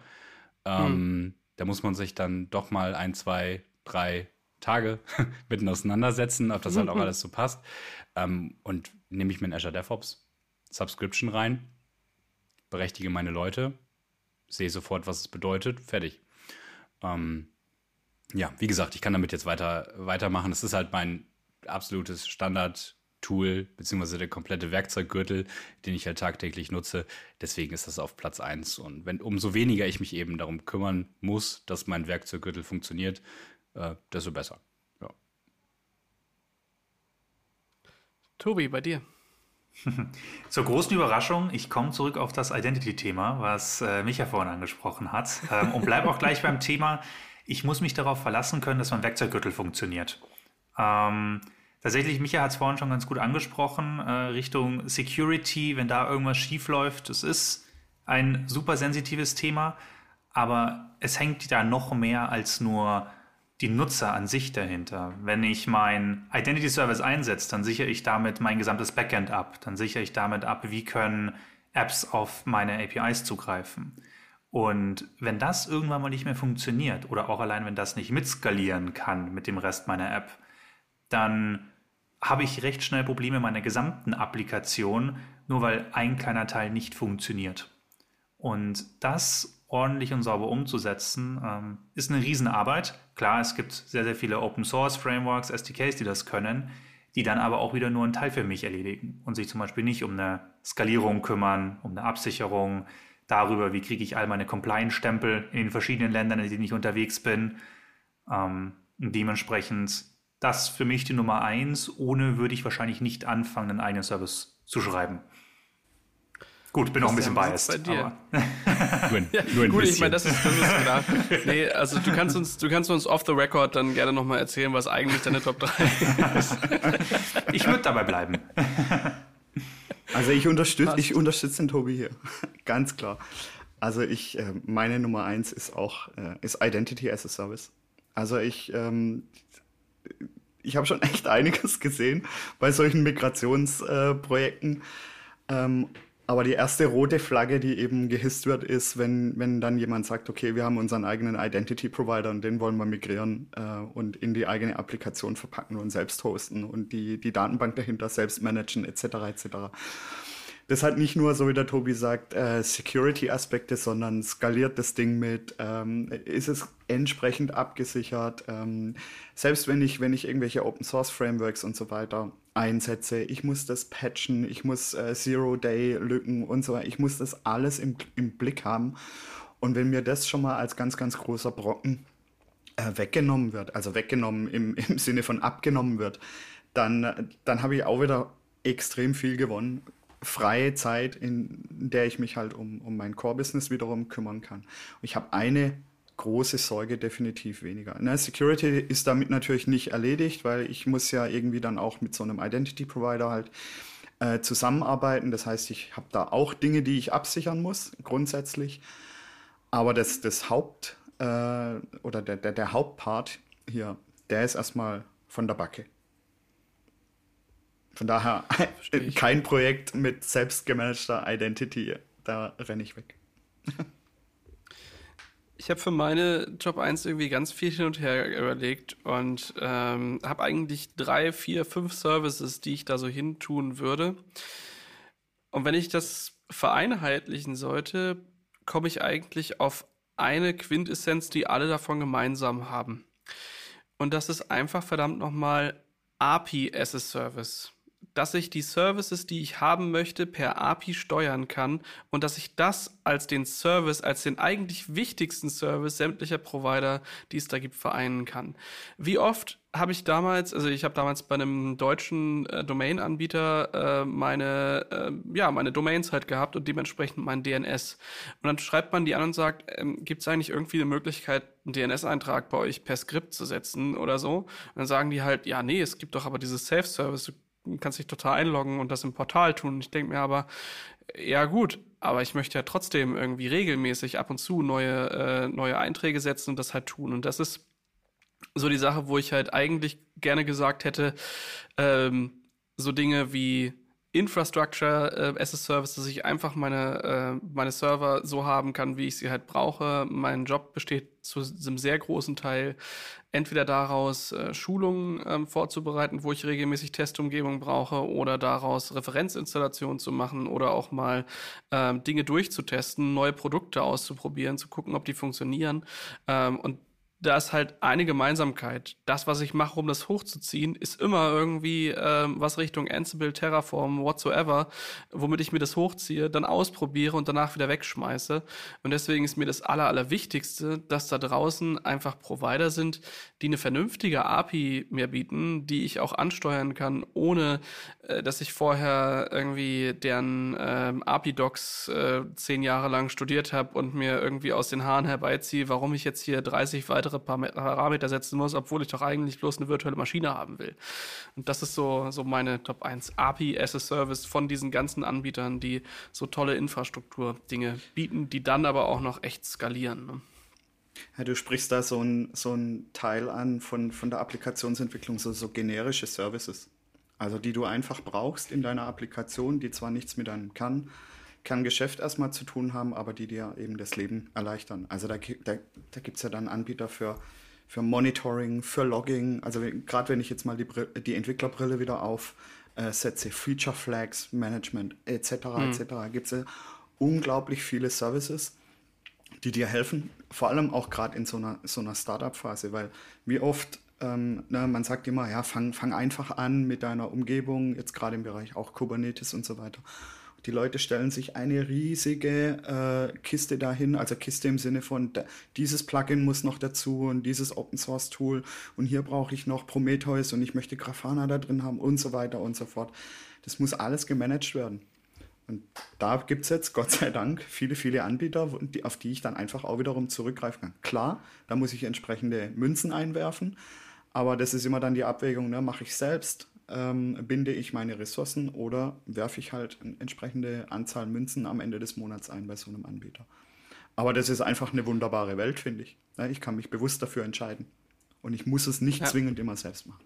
Ähm, hm. Da muss man sich dann doch mal ein, zwei, drei Tage mitten auseinandersetzen, ob das halt auch alles so passt. Ähm, und nehme ich mir in Azure DevOps Subscription rein, berechtige meine Leute, sehe sofort, was es bedeutet, fertig. Ähm, ja, wie gesagt, ich kann damit jetzt weiter weitermachen. Das ist halt mein absolutes Standard Tool, beziehungsweise der komplette Werkzeuggürtel, den ich halt tagtäglich nutze. Deswegen ist das auf Platz 1. Und wenn umso weniger ich mich eben darum kümmern muss, dass mein Werkzeuggürtel funktioniert, äh, desto besser. Ja. Tobi, bei dir. Zur großen Überraschung, ich komme zurück auf das Identity-Thema, was äh, Micha vorhin angesprochen hat. Ähm, und bleibe auch gleich beim Thema, ich muss mich darauf verlassen können, dass mein Werkzeuggürtel funktioniert. Ähm, Tatsächlich, Micha hat es vorhin schon ganz gut angesprochen, äh, Richtung Security, wenn da irgendwas schief läuft. Es ist ein super sensitives Thema, aber es hängt da noch mehr als nur die Nutzer an sich dahinter. Wenn ich mein Identity Service einsetze, dann sichere ich damit mein gesamtes Backend ab. Dann sichere ich damit ab, wie können Apps auf meine APIs zugreifen. Und wenn das irgendwann mal nicht mehr funktioniert oder auch allein wenn das nicht mitskalieren kann mit dem Rest meiner App, dann habe ich recht schnell Probleme meiner gesamten Applikation, nur weil ein kleiner Teil nicht funktioniert. Und das ordentlich und sauber umzusetzen, ähm, ist eine Riesenarbeit. Klar, es gibt sehr, sehr viele Open Source Frameworks, SDKs, die das können, die dann aber auch wieder nur einen Teil für mich erledigen und sich zum Beispiel nicht um eine Skalierung kümmern, um eine Absicherung, darüber, wie kriege ich all meine Compliance-Stempel in den verschiedenen Ländern, in denen ich unterwegs bin. Ähm, dementsprechend das für mich die Nummer eins. Ohne würde ich wahrscheinlich nicht anfangen, einen eigenen Service zu schreiben. Gut, bin auch ein bisschen biased. Bei dir. nur, nur ein gut, bisschen. ich meine, das ist, das ist klar. Nee, also du kannst uns, du kannst uns off the record dann gerne nochmal erzählen, was eigentlich deine Top 3 ist. ich würde dabei bleiben. Also ich unterstütze, ich unterstütze den Tobi hier. Ganz klar. Also ich, äh, meine Nummer eins ist auch, äh, ist Identity as a Service. Also ich, ähm, ich habe schon echt einiges gesehen bei solchen Migrationsprojekten. Äh, ähm, aber die erste rote Flagge, die eben gehisst wird, ist, wenn, wenn dann jemand sagt, okay, wir haben unseren eigenen Identity Provider und den wollen wir migrieren äh, und in die eigene Applikation verpacken und selbst hosten und die, die Datenbank dahinter selbst managen, etc. etc das hat nicht nur, so wie der Tobi sagt, äh, Security-Aspekte, sondern skaliert das Ding mit, ähm, ist es entsprechend abgesichert. Ähm, selbst wenn ich, wenn ich irgendwelche Open-Source-Frameworks und so weiter einsetze, ich muss das patchen, ich muss äh, Zero-Day-Lücken und so weiter, ich muss das alles im, im Blick haben. Und wenn mir das schon mal als ganz, ganz großer Brocken äh, weggenommen wird, also weggenommen im, im Sinne von abgenommen wird, dann, dann habe ich auch wieder extrem viel gewonnen freie Zeit, in der ich mich halt um, um mein Core-Business wiederum kümmern kann. Und ich habe eine große Sorge definitiv weniger. Na, Security ist damit natürlich nicht erledigt, weil ich muss ja irgendwie dann auch mit so einem Identity Provider halt äh, zusammenarbeiten. Das heißt, ich habe da auch Dinge, die ich absichern muss, grundsätzlich. Aber das, das Haupt äh, oder der, der, der Hauptpart hier, der ist erstmal von der Backe. Von daher kein Projekt mit selbstgemanagter Identity. Da renne ich weg. Ich habe für meine Job 1 irgendwie ganz viel hin und her überlegt und ähm, habe eigentlich drei, vier, fünf Services, die ich da so hin tun würde. Und wenn ich das vereinheitlichen sollte, komme ich eigentlich auf eine Quintessenz, die alle davon gemeinsam haben. Und das ist einfach verdammt nochmal API as a Service dass ich die Services, die ich haben möchte, per API steuern kann und dass ich das als den Service, als den eigentlich wichtigsten Service sämtlicher Provider, die es da gibt, vereinen kann. Wie oft habe ich damals, also ich habe damals bei einem deutschen äh, Domain-Anbieter äh, meine, äh, ja, meine Domains halt gehabt und dementsprechend mein DNS. Und dann schreibt man die an und sagt, ähm, gibt es eigentlich irgendwie eine Möglichkeit, einen DNS-Eintrag bei euch per Skript zu setzen oder so? Und dann sagen die halt, ja, nee, es gibt doch aber dieses Safe-Service, du kannst dich total einloggen und das im Portal tun. Ich denke mir aber, ja gut, aber ich möchte ja trotzdem irgendwie regelmäßig ab und zu neue, äh, neue Einträge setzen und das halt tun. Und das ist so die Sache, wo ich halt eigentlich gerne gesagt hätte, ähm, so Dinge wie Infrastructure äh, as a Service, dass ich einfach meine, äh, meine Server so haben kann, wie ich sie halt brauche. Mein Job besteht zu einem sehr großen Teil entweder daraus, äh, Schulungen ähm, vorzubereiten, wo ich regelmäßig Testumgebung brauche, oder daraus Referenzinstallationen zu machen oder auch mal ähm, Dinge durchzutesten, neue Produkte auszuprobieren, zu gucken, ob die funktionieren. Ähm, und da ist halt eine Gemeinsamkeit. Das, was ich mache, um das hochzuziehen, ist immer irgendwie ähm, was Richtung Ansible, Terraform, whatsoever, womit ich mir das hochziehe, dann ausprobiere und danach wieder wegschmeiße. Und deswegen ist mir das Aller, Allerwichtigste, dass da draußen einfach Provider sind, die eine vernünftige API mir bieten, die ich auch ansteuern kann, ohne äh, dass ich vorher irgendwie deren ähm, API-Docs äh, zehn Jahre lang studiert habe und mir irgendwie aus den Haaren herbeiziehe, warum ich jetzt hier 30 weitere weitere Parameter setzen muss, obwohl ich doch eigentlich bloß eine virtuelle Maschine haben will. Und das ist so, so meine Top 1. API as a Service von diesen ganzen Anbietern, die so tolle Infrastruktur-Dinge bieten, die dann aber auch noch echt skalieren. Ne? Ja, du sprichst da so ein, so ein Teil an von, von der Applikationsentwicklung, so, so generische Services. Also die du einfach brauchst in deiner Applikation, die zwar nichts mit deinem Kern Kerngeschäft erstmal zu tun haben, aber die dir eben das Leben erleichtern. Also da, da, da gibt es ja dann Anbieter für, für Monitoring, für Logging. Also gerade wenn ich jetzt mal die, die Entwicklerbrille wieder aufsetze, äh, Feature Flags, Management etc. Mhm. etc. gibt es ja unglaublich viele Services, die dir helfen, vor allem auch gerade in so einer, so einer Startup-Phase, weil wie oft ähm, ne, man sagt immer, ja, fang, fang einfach an mit deiner Umgebung, jetzt gerade im Bereich auch Kubernetes und so weiter. Die Leute stellen sich eine riesige äh, Kiste dahin, also Kiste im Sinne von, dieses Plugin muss noch dazu und dieses Open Source Tool und hier brauche ich noch Prometheus und ich möchte Grafana da drin haben und so weiter und so fort. Das muss alles gemanagt werden. Und da gibt es jetzt, Gott sei Dank, viele, viele Anbieter, auf die ich dann einfach auch wiederum zurückgreifen kann. Klar, da muss ich entsprechende Münzen einwerfen, aber das ist immer dann die Abwägung, ne? mache ich selbst ähm, binde ich meine Ressourcen oder werfe ich halt eine entsprechende Anzahl Münzen am Ende des Monats ein bei so einem Anbieter. Aber das ist einfach eine wunderbare Welt, finde ich. Ich kann mich bewusst dafür entscheiden. Und ich muss es nicht ja. zwingend immer selbst machen.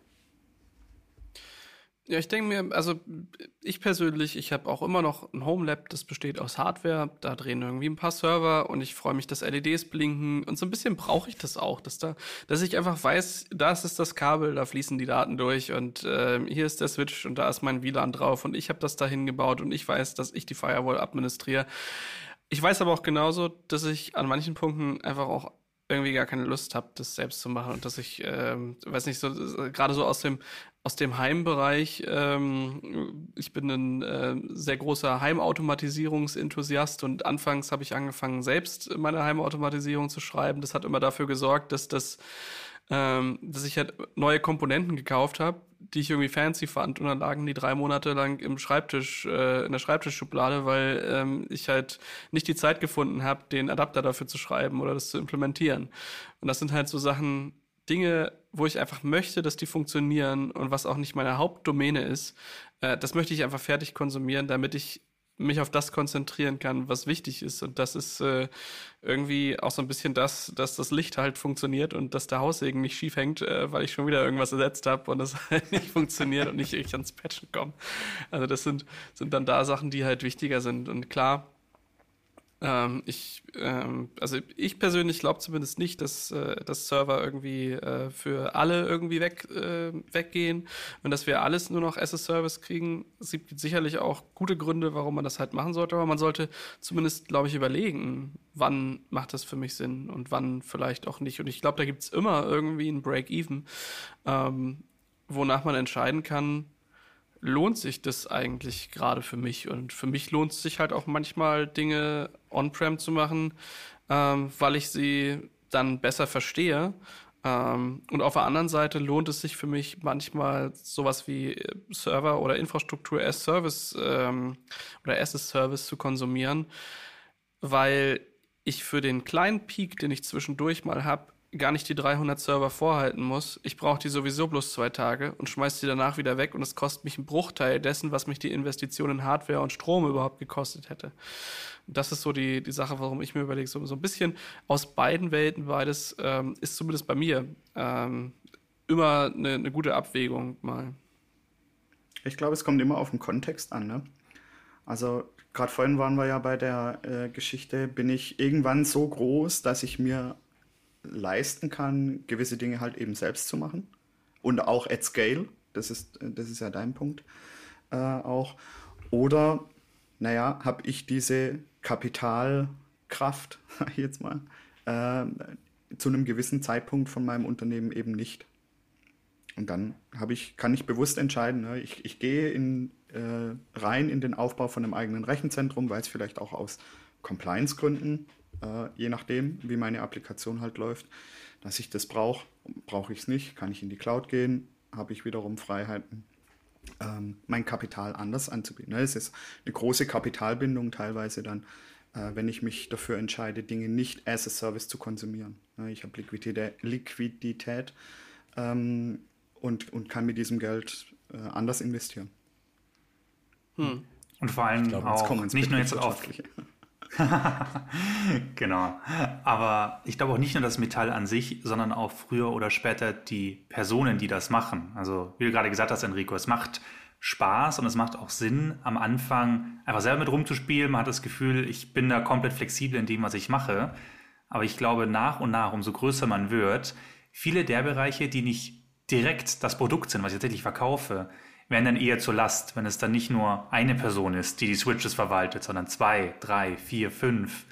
Ja, ich denke mir, also ich persönlich, ich habe auch immer noch ein Homelab, das besteht aus Hardware, da drehen irgendwie ein paar Server und ich freue mich, dass LEDs blinken und so ein bisschen brauche ich das auch, dass da, dass ich einfach weiß, da ist das Kabel, da fließen die Daten durch und äh, hier ist der Switch und da ist mein WLAN drauf und ich habe das dahin gebaut und ich weiß, dass ich die Firewall administriere. Ich weiß aber auch genauso, dass ich an manchen Punkten einfach auch irgendwie gar keine Lust habe, das selbst zu machen und dass ich, ähm, weiß nicht, so gerade so aus dem aus dem Heimbereich. Ähm, ich bin ein äh, sehr großer Heimautomatisierungsenthusiast und anfangs habe ich angefangen, selbst meine Heimautomatisierung zu schreiben. Das hat immer dafür gesorgt, dass das ähm, dass ich halt neue Komponenten gekauft habe, die ich irgendwie fancy fand und dann lagen die drei Monate lang im Schreibtisch, äh, in der Schreibtischschublade, weil ähm, ich halt nicht die Zeit gefunden habe, den Adapter dafür zu schreiben oder das zu implementieren. Und das sind halt so Sachen, Dinge, wo ich einfach möchte, dass die funktionieren und was auch nicht meine Hauptdomäne ist, äh, das möchte ich einfach fertig konsumieren, damit ich mich auf das konzentrieren kann, was wichtig ist. Und das ist äh, irgendwie auch so ein bisschen das, dass das Licht halt funktioniert und dass der Haussegen nicht schief hängt, äh, weil ich schon wieder irgendwas ersetzt habe und es halt nicht funktioniert und nicht ich ans Patchen komme. Also das sind, sind dann da Sachen, die halt wichtiger sind. Und klar, ähm, ich, ähm, also ich persönlich glaube zumindest nicht, dass, äh, dass Server irgendwie äh, für alle irgendwie weg, äh, weggehen und dass wir alles nur noch as a Service kriegen. Es gibt sicherlich auch gute Gründe, warum man das halt machen sollte, aber man sollte zumindest, glaube ich, überlegen, wann macht das für mich Sinn und wann vielleicht auch nicht. Und ich glaube, da gibt es immer irgendwie ein Break-Even, ähm, wonach man entscheiden kann, lohnt sich das eigentlich gerade für mich? Und für mich lohnt es sich halt auch manchmal Dinge on-prem zu machen, ähm, weil ich sie dann besser verstehe. Ähm, und auf der anderen Seite lohnt es sich für mich manchmal sowas wie äh, Server oder Infrastruktur as Service ähm, oder as a Service zu konsumieren, weil ich für den kleinen Peak, den ich zwischendurch mal habe, gar nicht die 300 Server vorhalten muss. Ich brauche die sowieso bloß zwei Tage und schmeiß die danach wieder weg und es kostet mich einen Bruchteil dessen, was mich die Investition in Hardware und Strom überhaupt gekostet hätte. das ist so die, die Sache, warum ich mir überlege, so, so ein bisschen aus beiden Welten, beides ähm, ist zumindest bei mir ähm, immer eine, eine gute Abwägung mal. Ich glaube, es kommt immer auf den Kontext an. Ne? Also gerade vorhin waren wir ja bei der äh, Geschichte, bin ich irgendwann so groß, dass ich mir leisten kann, gewisse Dinge halt eben selbst zu machen. Und auch at scale, das ist, das ist ja dein Punkt äh, auch. Oder, naja, habe ich diese Kapitalkraft, sag ich jetzt mal, äh, zu einem gewissen Zeitpunkt von meinem Unternehmen eben nicht. Und dann ich, kann ich bewusst entscheiden, ne? ich, ich gehe in, äh, rein in den Aufbau von einem eigenen Rechenzentrum, weil es vielleicht auch aus Compliance-Gründen äh, je nachdem, wie meine Applikation halt läuft, dass ich das brauche. Brauche ich es nicht, kann ich in die Cloud gehen, habe ich wiederum Freiheiten, ähm, mein Kapital anders anzubieten. Ne? Es ist eine große Kapitalbindung teilweise dann, äh, wenn ich mich dafür entscheide, Dinge nicht as a Service zu konsumieren. Ne? Ich habe Liquidität, Liquidität ähm, und, und kann mit diesem Geld äh, anders investieren. Hm. Und vor allem glaube, auch nicht nur jetzt auf genau. Aber ich glaube auch nicht nur das Metall an sich, sondern auch früher oder später die Personen, die das machen. Also, wie du gerade gesagt hast, Enrico, es macht Spaß und es macht auch Sinn, am Anfang einfach selber mit rumzuspielen. Man hat das Gefühl, ich bin da komplett flexibel in dem, was ich mache. Aber ich glaube, nach und nach, umso größer man wird, viele der Bereiche, die nicht direkt das Produkt sind, was ich tatsächlich verkaufe, werden dann eher zur Last, wenn es dann nicht nur eine Person ist, die die Switches verwaltet, sondern zwei, drei, vier, fünf.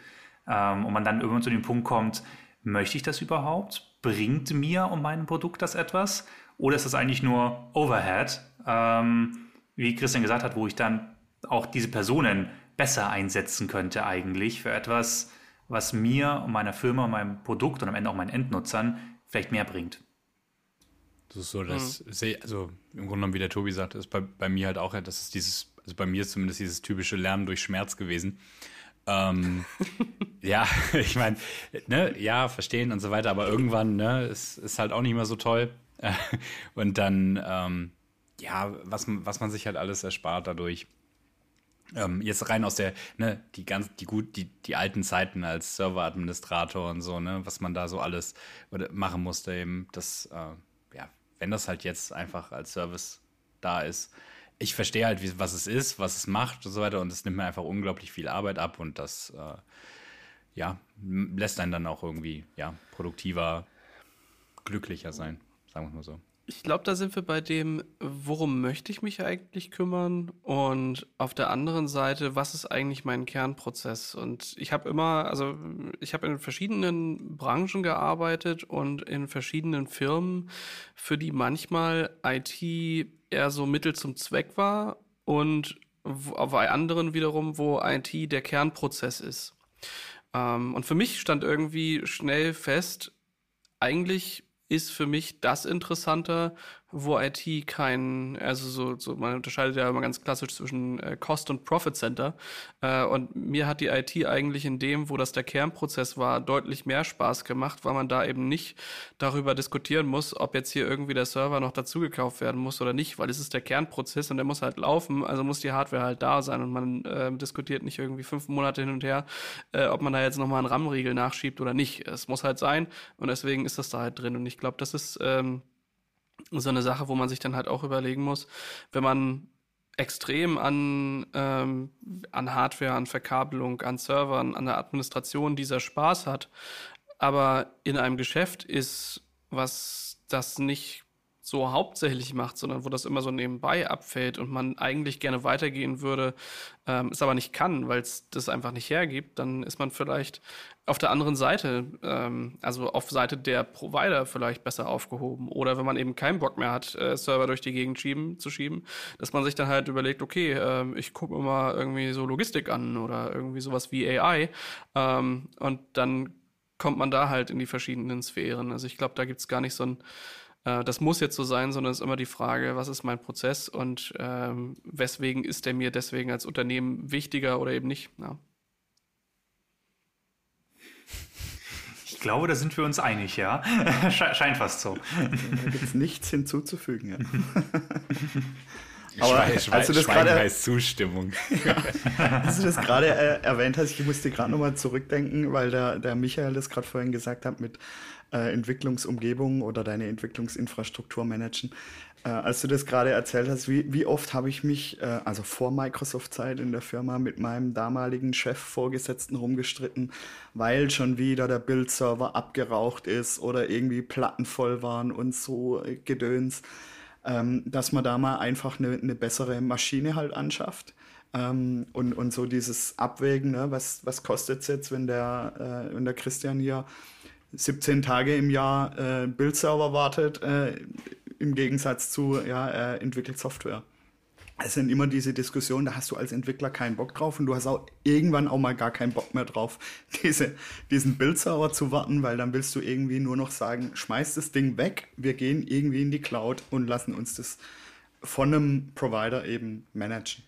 Ähm, und man dann irgendwann zu dem Punkt kommt, möchte ich das überhaupt? Bringt mir und meinem Produkt das etwas? Oder ist das eigentlich nur Overhead, ähm, wie Christian gesagt hat, wo ich dann auch diese Personen besser einsetzen könnte eigentlich für etwas, was mir und meiner Firma, meinem Produkt und am Ende auch meinen Endnutzern vielleicht mehr bringt. Das ist so, dass, mhm. also im Grunde genommen, wie der Tobi sagt, ist bei, bei mir halt auch, das ist dieses, also bei mir ist zumindest dieses typische Lernen durch Schmerz gewesen. Ähm, ja, ich meine, ne, ja, verstehen und so weiter, aber irgendwann, ne, ist, ist halt auch nicht mehr so toll. und dann, ähm, ja, was, was man sich halt alles erspart dadurch. Ähm, jetzt rein aus der, ne, die ganz, die gut, die, die alten Zeiten als Serveradministrator und so, ne, was man da so alles machen musste, eben, das, äh, wenn das halt jetzt einfach als Service da ist. Ich verstehe halt, wie, was es ist, was es macht und so weiter, und es nimmt mir einfach unglaublich viel Arbeit ab und das, äh, ja, lässt einen dann auch irgendwie, ja, produktiver, glücklicher sein, sagen wir mal so. Ich glaube, da sind wir bei dem, worum möchte ich mich eigentlich kümmern? Und auf der anderen Seite, was ist eigentlich mein Kernprozess? Und ich habe immer, also ich habe in verschiedenen Branchen gearbeitet und in verschiedenen Firmen, für die manchmal IT eher so Mittel zum Zweck war und bei anderen wiederum, wo IT der Kernprozess ist. Ähm, und für mich stand irgendwie schnell fest, eigentlich ist für mich das interessanter, wo IT kein, also so, so man unterscheidet ja immer ganz klassisch zwischen äh, Cost und Profit Center. Äh, und mir hat die IT eigentlich in dem, wo das der Kernprozess war, deutlich mehr Spaß gemacht, weil man da eben nicht darüber diskutieren muss, ob jetzt hier irgendwie der Server noch dazugekauft werden muss oder nicht, weil es ist der Kernprozess und der muss halt laufen, also muss die Hardware halt da sein und man äh, diskutiert nicht irgendwie fünf Monate hin und her, äh, ob man da jetzt nochmal einen RAM-Riegel nachschiebt oder nicht. Es muss halt sein und deswegen ist das da halt drin und ich glaube, das ist ähm, so eine Sache, wo man sich dann halt auch überlegen muss, wenn man extrem an, ähm, an Hardware, an Verkabelung, an Servern, an der Administration dieser Spaß hat, aber in einem Geschäft ist, was das nicht so hauptsächlich macht, sondern wo das immer so nebenbei abfällt und man eigentlich gerne weitergehen würde, ähm, es aber nicht kann, weil es das einfach nicht hergibt, dann ist man vielleicht auf der anderen Seite, ähm, also auf Seite der Provider vielleicht besser aufgehoben. Oder wenn man eben keinen Bock mehr hat, äh, Server durch die Gegend schieben, zu schieben, dass man sich dann halt überlegt, okay, ähm, ich gucke mir mal irgendwie so Logistik an oder irgendwie sowas wie AI ähm, und dann kommt man da halt in die verschiedenen Sphären. Also ich glaube, da gibt's gar nicht so ein äh, das muss jetzt so sein, sondern es ist immer die Frage, was ist mein Prozess und ähm, weswegen ist der mir deswegen als Unternehmen wichtiger oder eben nicht. Ja. Ich glaube, da sind wir uns einig, ja. Scheint fast so. Da gibt es nichts hinzuzufügen. Ja. Aber Schwein, als du das gerade heißt Zustimmung. Ja, als du das gerade äh, erwähnt hast, ich musste gerade nochmal zurückdenken, weil der, der Michael das gerade vorhin gesagt hat mit äh, Entwicklungsumgebung oder deine Entwicklungsinfrastruktur managen. Äh, als du das gerade erzählt hast, wie, wie oft habe ich mich, äh, also vor Microsoft-Zeit in der Firma, mit meinem damaligen Chef, Vorgesetzten rumgestritten, weil schon wieder der Bildserver abgeraucht ist oder irgendwie Platten voll waren und so äh, Gedöns, ähm, dass man da mal einfach eine, eine bessere Maschine halt anschafft. Ähm, und, und so dieses Abwägen, ne, was, was kostet es jetzt, wenn der, äh, wenn der Christian hier 17 Tage im Jahr äh, Bildserver wartet, äh, im Gegensatz zu, ja, er entwickelt Software. Es sind immer diese Diskussionen, da hast du als Entwickler keinen Bock drauf und du hast auch irgendwann auch mal gar keinen Bock mehr drauf, diese, diesen Bildserver zu warten, weil dann willst du irgendwie nur noch sagen, schmeiß das Ding weg, wir gehen irgendwie in die Cloud und lassen uns das von einem Provider eben managen.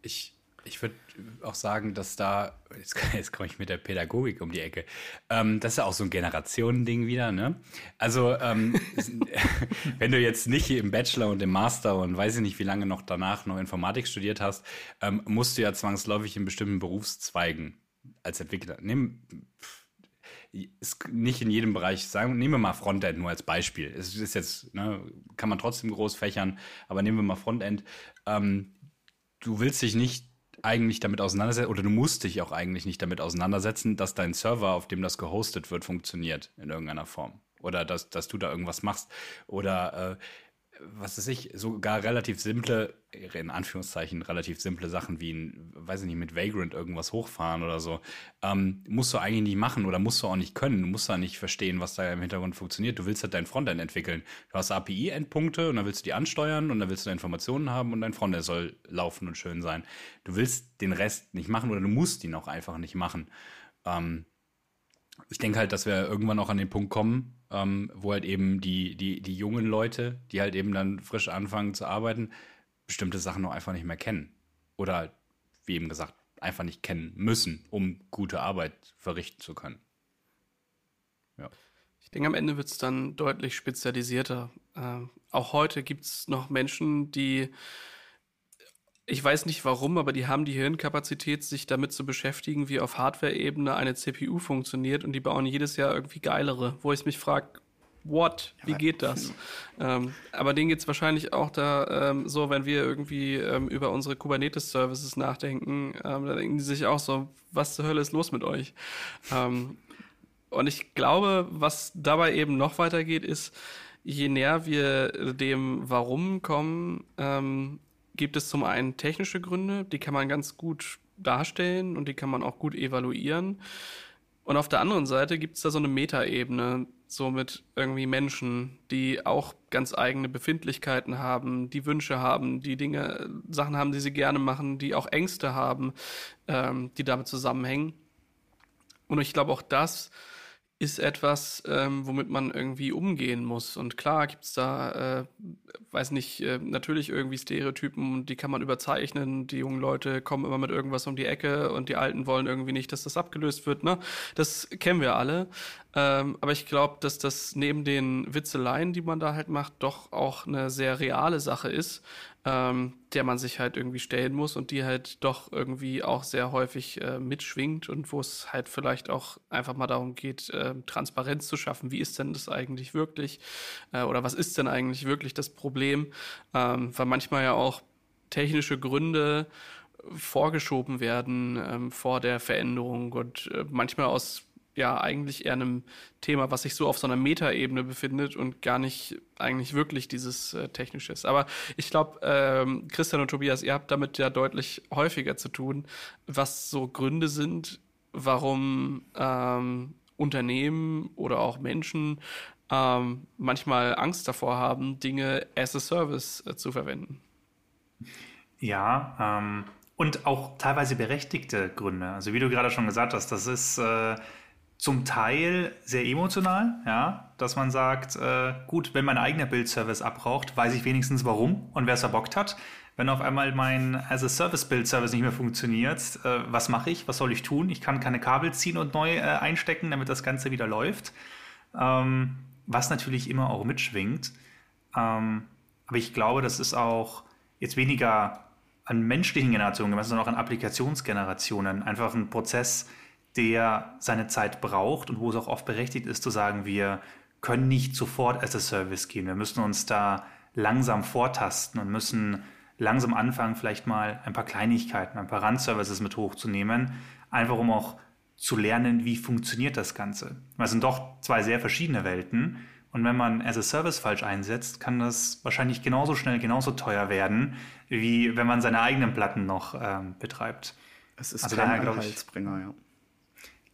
Ich, ich würde auch sagen, dass da, jetzt, jetzt komme ich mit der Pädagogik um die Ecke, ähm, das ist ja auch so ein Generationending wieder, ne? Also, ähm, wenn du jetzt nicht im Bachelor und im Master und weiß ich nicht, wie lange noch danach noch Informatik studiert hast, ähm, musst du ja zwangsläufig in bestimmten Berufszweigen als Entwickler. Nimm, ist nicht in jedem Bereich sagen, nehmen wir mal Frontend nur als Beispiel. Es ist jetzt, ne, kann man trotzdem groß fächern, aber nehmen wir mal Frontend. Ähm, du willst dich nicht eigentlich damit auseinandersetzen, oder du musst dich auch eigentlich nicht damit auseinandersetzen, dass dein Server, auf dem das gehostet wird, funktioniert in irgendeiner Form. oder dass, dass du da irgendwas machst oder äh, was weiß ich, sogar relativ simple, in Anführungszeichen, relativ simple Sachen wie ein, weiß ich nicht, mit Vagrant irgendwas hochfahren oder so, ähm, musst du eigentlich nicht machen oder musst du auch nicht können. Du musst da nicht verstehen, was da im Hintergrund funktioniert. Du willst halt dein Frontend entwickeln. Du hast API-Endpunkte und dann willst du die ansteuern und dann willst du Informationen haben und dein Frontend soll laufen und schön sein. Du willst den Rest nicht machen oder du musst ihn auch einfach nicht machen. Ähm, ich denke halt, dass wir irgendwann auch an den Punkt kommen, ähm, wo halt eben die, die, die jungen Leute, die halt eben dann frisch anfangen zu arbeiten, bestimmte Sachen noch einfach nicht mehr kennen. Oder, wie eben gesagt, einfach nicht kennen müssen, um gute Arbeit verrichten zu können. Ja. Ich denke, am Ende wird es dann deutlich spezialisierter. Äh, auch heute gibt es noch Menschen, die ich weiß nicht warum, aber die haben die Hirnkapazität, sich damit zu beschäftigen, wie auf Hardware-Ebene eine CPU funktioniert und die bauen jedes Jahr irgendwie geilere, wo ich mich frage, what? Wie geht das? ähm, aber denen geht es wahrscheinlich auch da ähm, so, wenn wir irgendwie ähm, über unsere Kubernetes-Services nachdenken, ähm, da denken die sich auch so, was zur Hölle ist los mit euch? Ähm, und ich glaube, was dabei eben noch weitergeht, ist, je näher wir dem Warum kommen, ähm, gibt es zum einen technische Gründe, die kann man ganz gut darstellen und die kann man auch gut evaluieren. Und auf der anderen Seite gibt es da so eine Metaebene, so mit irgendwie Menschen, die auch ganz eigene Befindlichkeiten haben, die Wünsche haben, die Dinge, Sachen haben, die sie gerne machen, die auch Ängste haben, ähm, die damit zusammenhängen. Und ich glaube auch das ist etwas, ähm, womit man irgendwie umgehen muss. Und klar gibt's da, äh, weiß nicht, äh, natürlich irgendwie Stereotypen, die kann man überzeichnen. Die jungen Leute kommen immer mit irgendwas um die Ecke und die Alten wollen irgendwie nicht, dass das abgelöst wird. Ne? Das kennen wir alle. Ähm, aber ich glaube, dass das neben den Witzeleien, die man da halt macht, doch auch eine sehr reale Sache ist, ähm, der man sich halt irgendwie stellen muss und die halt doch irgendwie auch sehr häufig äh, mitschwingt und wo es halt vielleicht auch einfach mal darum geht, äh, Transparenz zu schaffen. Wie ist denn das eigentlich wirklich? Äh, oder was ist denn eigentlich wirklich das Problem? Ähm, weil manchmal ja auch technische Gründe vorgeschoben werden ähm, vor der Veränderung und äh, manchmal aus ja eigentlich eher einem Thema, was sich so auf so einer Metaebene befindet und gar nicht eigentlich wirklich dieses äh, Technische ist. Aber ich glaube, ähm, Christian und Tobias, ihr habt damit ja deutlich häufiger zu tun, was so Gründe sind, warum ähm, Unternehmen oder auch Menschen ähm, manchmal Angst davor haben, Dinge as a Service äh, zu verwenden. Ja, ähm, und auch teilweise berechtigte Gründe. Also wie du gerade schon gesagt hast, das ist äh, zum Teil sehr emotional, ja, dass man sagt, äh, gut, wenn mein eigener Build-Service abraucht, weiß ich wenigstens warum und wer es verbockt hat. Wenn auf einmal mein As-a-Service-Build-Service nicht mehr funktioniert, äh, was mache ich? Was soll ich tun? Ich kann keine Kabel ziehen und neu äh, einstecken, damit das Ganze wieder läuft. Ähm, was natürlich immer auch mitschwingt. Ähm, aber ich glaube, das ist auch jetzt weniger an menschlichen Generationen sondern auch an Applikationsgenerationen einfach ein Prozess, der seine Zeit braucht und wo es auch oft berechtigt ist zu sagen, wir können nicht sofort as a Service gehen. Wir müssen uns da langsam vortasten und müssen langsam anfangen, vielleicht mal ein paar Kleinigkeiten, ein paar Randservices mit hochzunehmen, einfach um auch zu lernen, wie funktioniert das Ganze. Es sind doch zwei sehr verschiedene Welten. Und wenn man as a Service falsch einsetzt, kann das wahrscheinlich genauso schnell, genauso teuer werden, wie wenn man seine eigenen Platten noch ähm, betreibt. Es ist also kein daher, Anhaltsbringer, ja.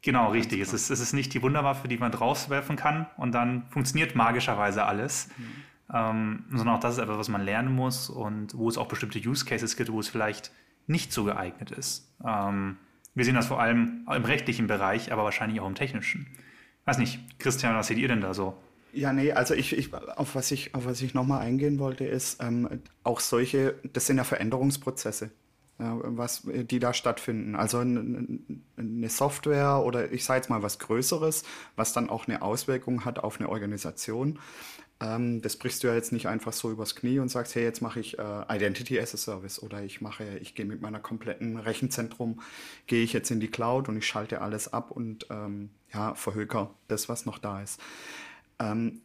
Genau, richtig. Es ist, es ist nicht die Wunderwaffe, die man draufwerfen kann und dann funktioniert magischerweise alles. Mhm. Ähm, sondern auch das ist etwas, was man lernen muss und wo es auch bestimmte Use Cases gibt, wo es vielleicht nicht so geeignet ist. Ähm, wir sehen das vor allem im rechtlichen Bereich, aber wahrscheinlich auch im technischen. Weiß nicht, Christian, was seht ihr denn da so? Ja, nee, also ich, ich auf was ich, auf was ich nochmal eingehen wollte, ist ähm, auch solche, das sind ja Veränderungsprozesse was, die da stattfinden. Also eine Software oder ich sage jetzt mal was Größeres, was dann auch eine Auswirkung hat auf eine Organisation. Ähm, das brichst du ja jetzt nicht einfach so übers Knie und sagst, hey, jetzt mache ich äh, Identity as a Service oder ich mache, ich gehe mit meiner kompletten Rechenzentrum, gehe ich jetzt in die Cloud und ich schalte alles ab und ähm, ja, verhöker das, was noch da ist. Ähm,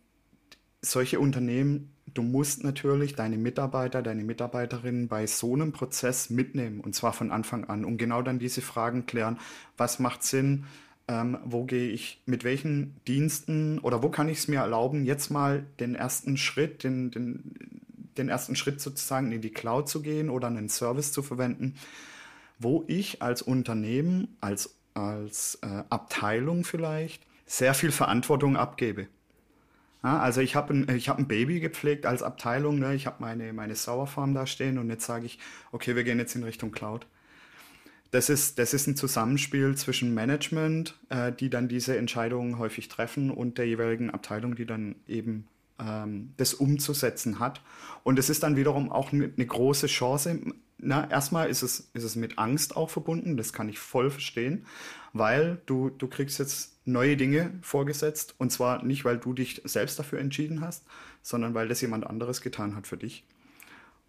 solche Unternehmen du musst natürlich deine Mitarbeiter, deine Mitarbeiterinnen bei so einem Prozess mitnehmen und zwar von Anfang an, um genau dann diese Fragen klären, was macht Sinn, ähm, wo gehe ich, mit welchen Diensten oder wo kann ich es mir erlauben, jetzt mal den ersten Schritt, den, den, den ersten Schritt sozusagen in die Cloud zu gehen oder einen Service zu verwenden, wo ich als Unternehmen, als, als äh, Abteilung vielleicht sehr viel Verantwortung abgebe. Ja, also ich habe ein, hab ein Baby gepflegt als Abteilung, ne? ich habe meine, meine Sauerfarm da stehen und jetzt sage ich, okay, wir gehen jetzt in Richtung Cloud. Das ist, das ist ein Zusammenspiel zwischen Management, äh, die dann diese Entscheidungen häufig treffen, und der jeweiligen Abteilung, die dann eben ähm, das umzusetzen hat. Und es ist dann wiederum auch eine, eine große Chance. Na, erstmal ist es, ist es mit Angst auch verbunden, das kann ich voll verstehen, weil du, du kriegst jetzt neue Dinge vorgesetzt und zwar nicht, weil du dich selbst dafür entschieden hast, sondern weil das jemand anderes getan hat für dich.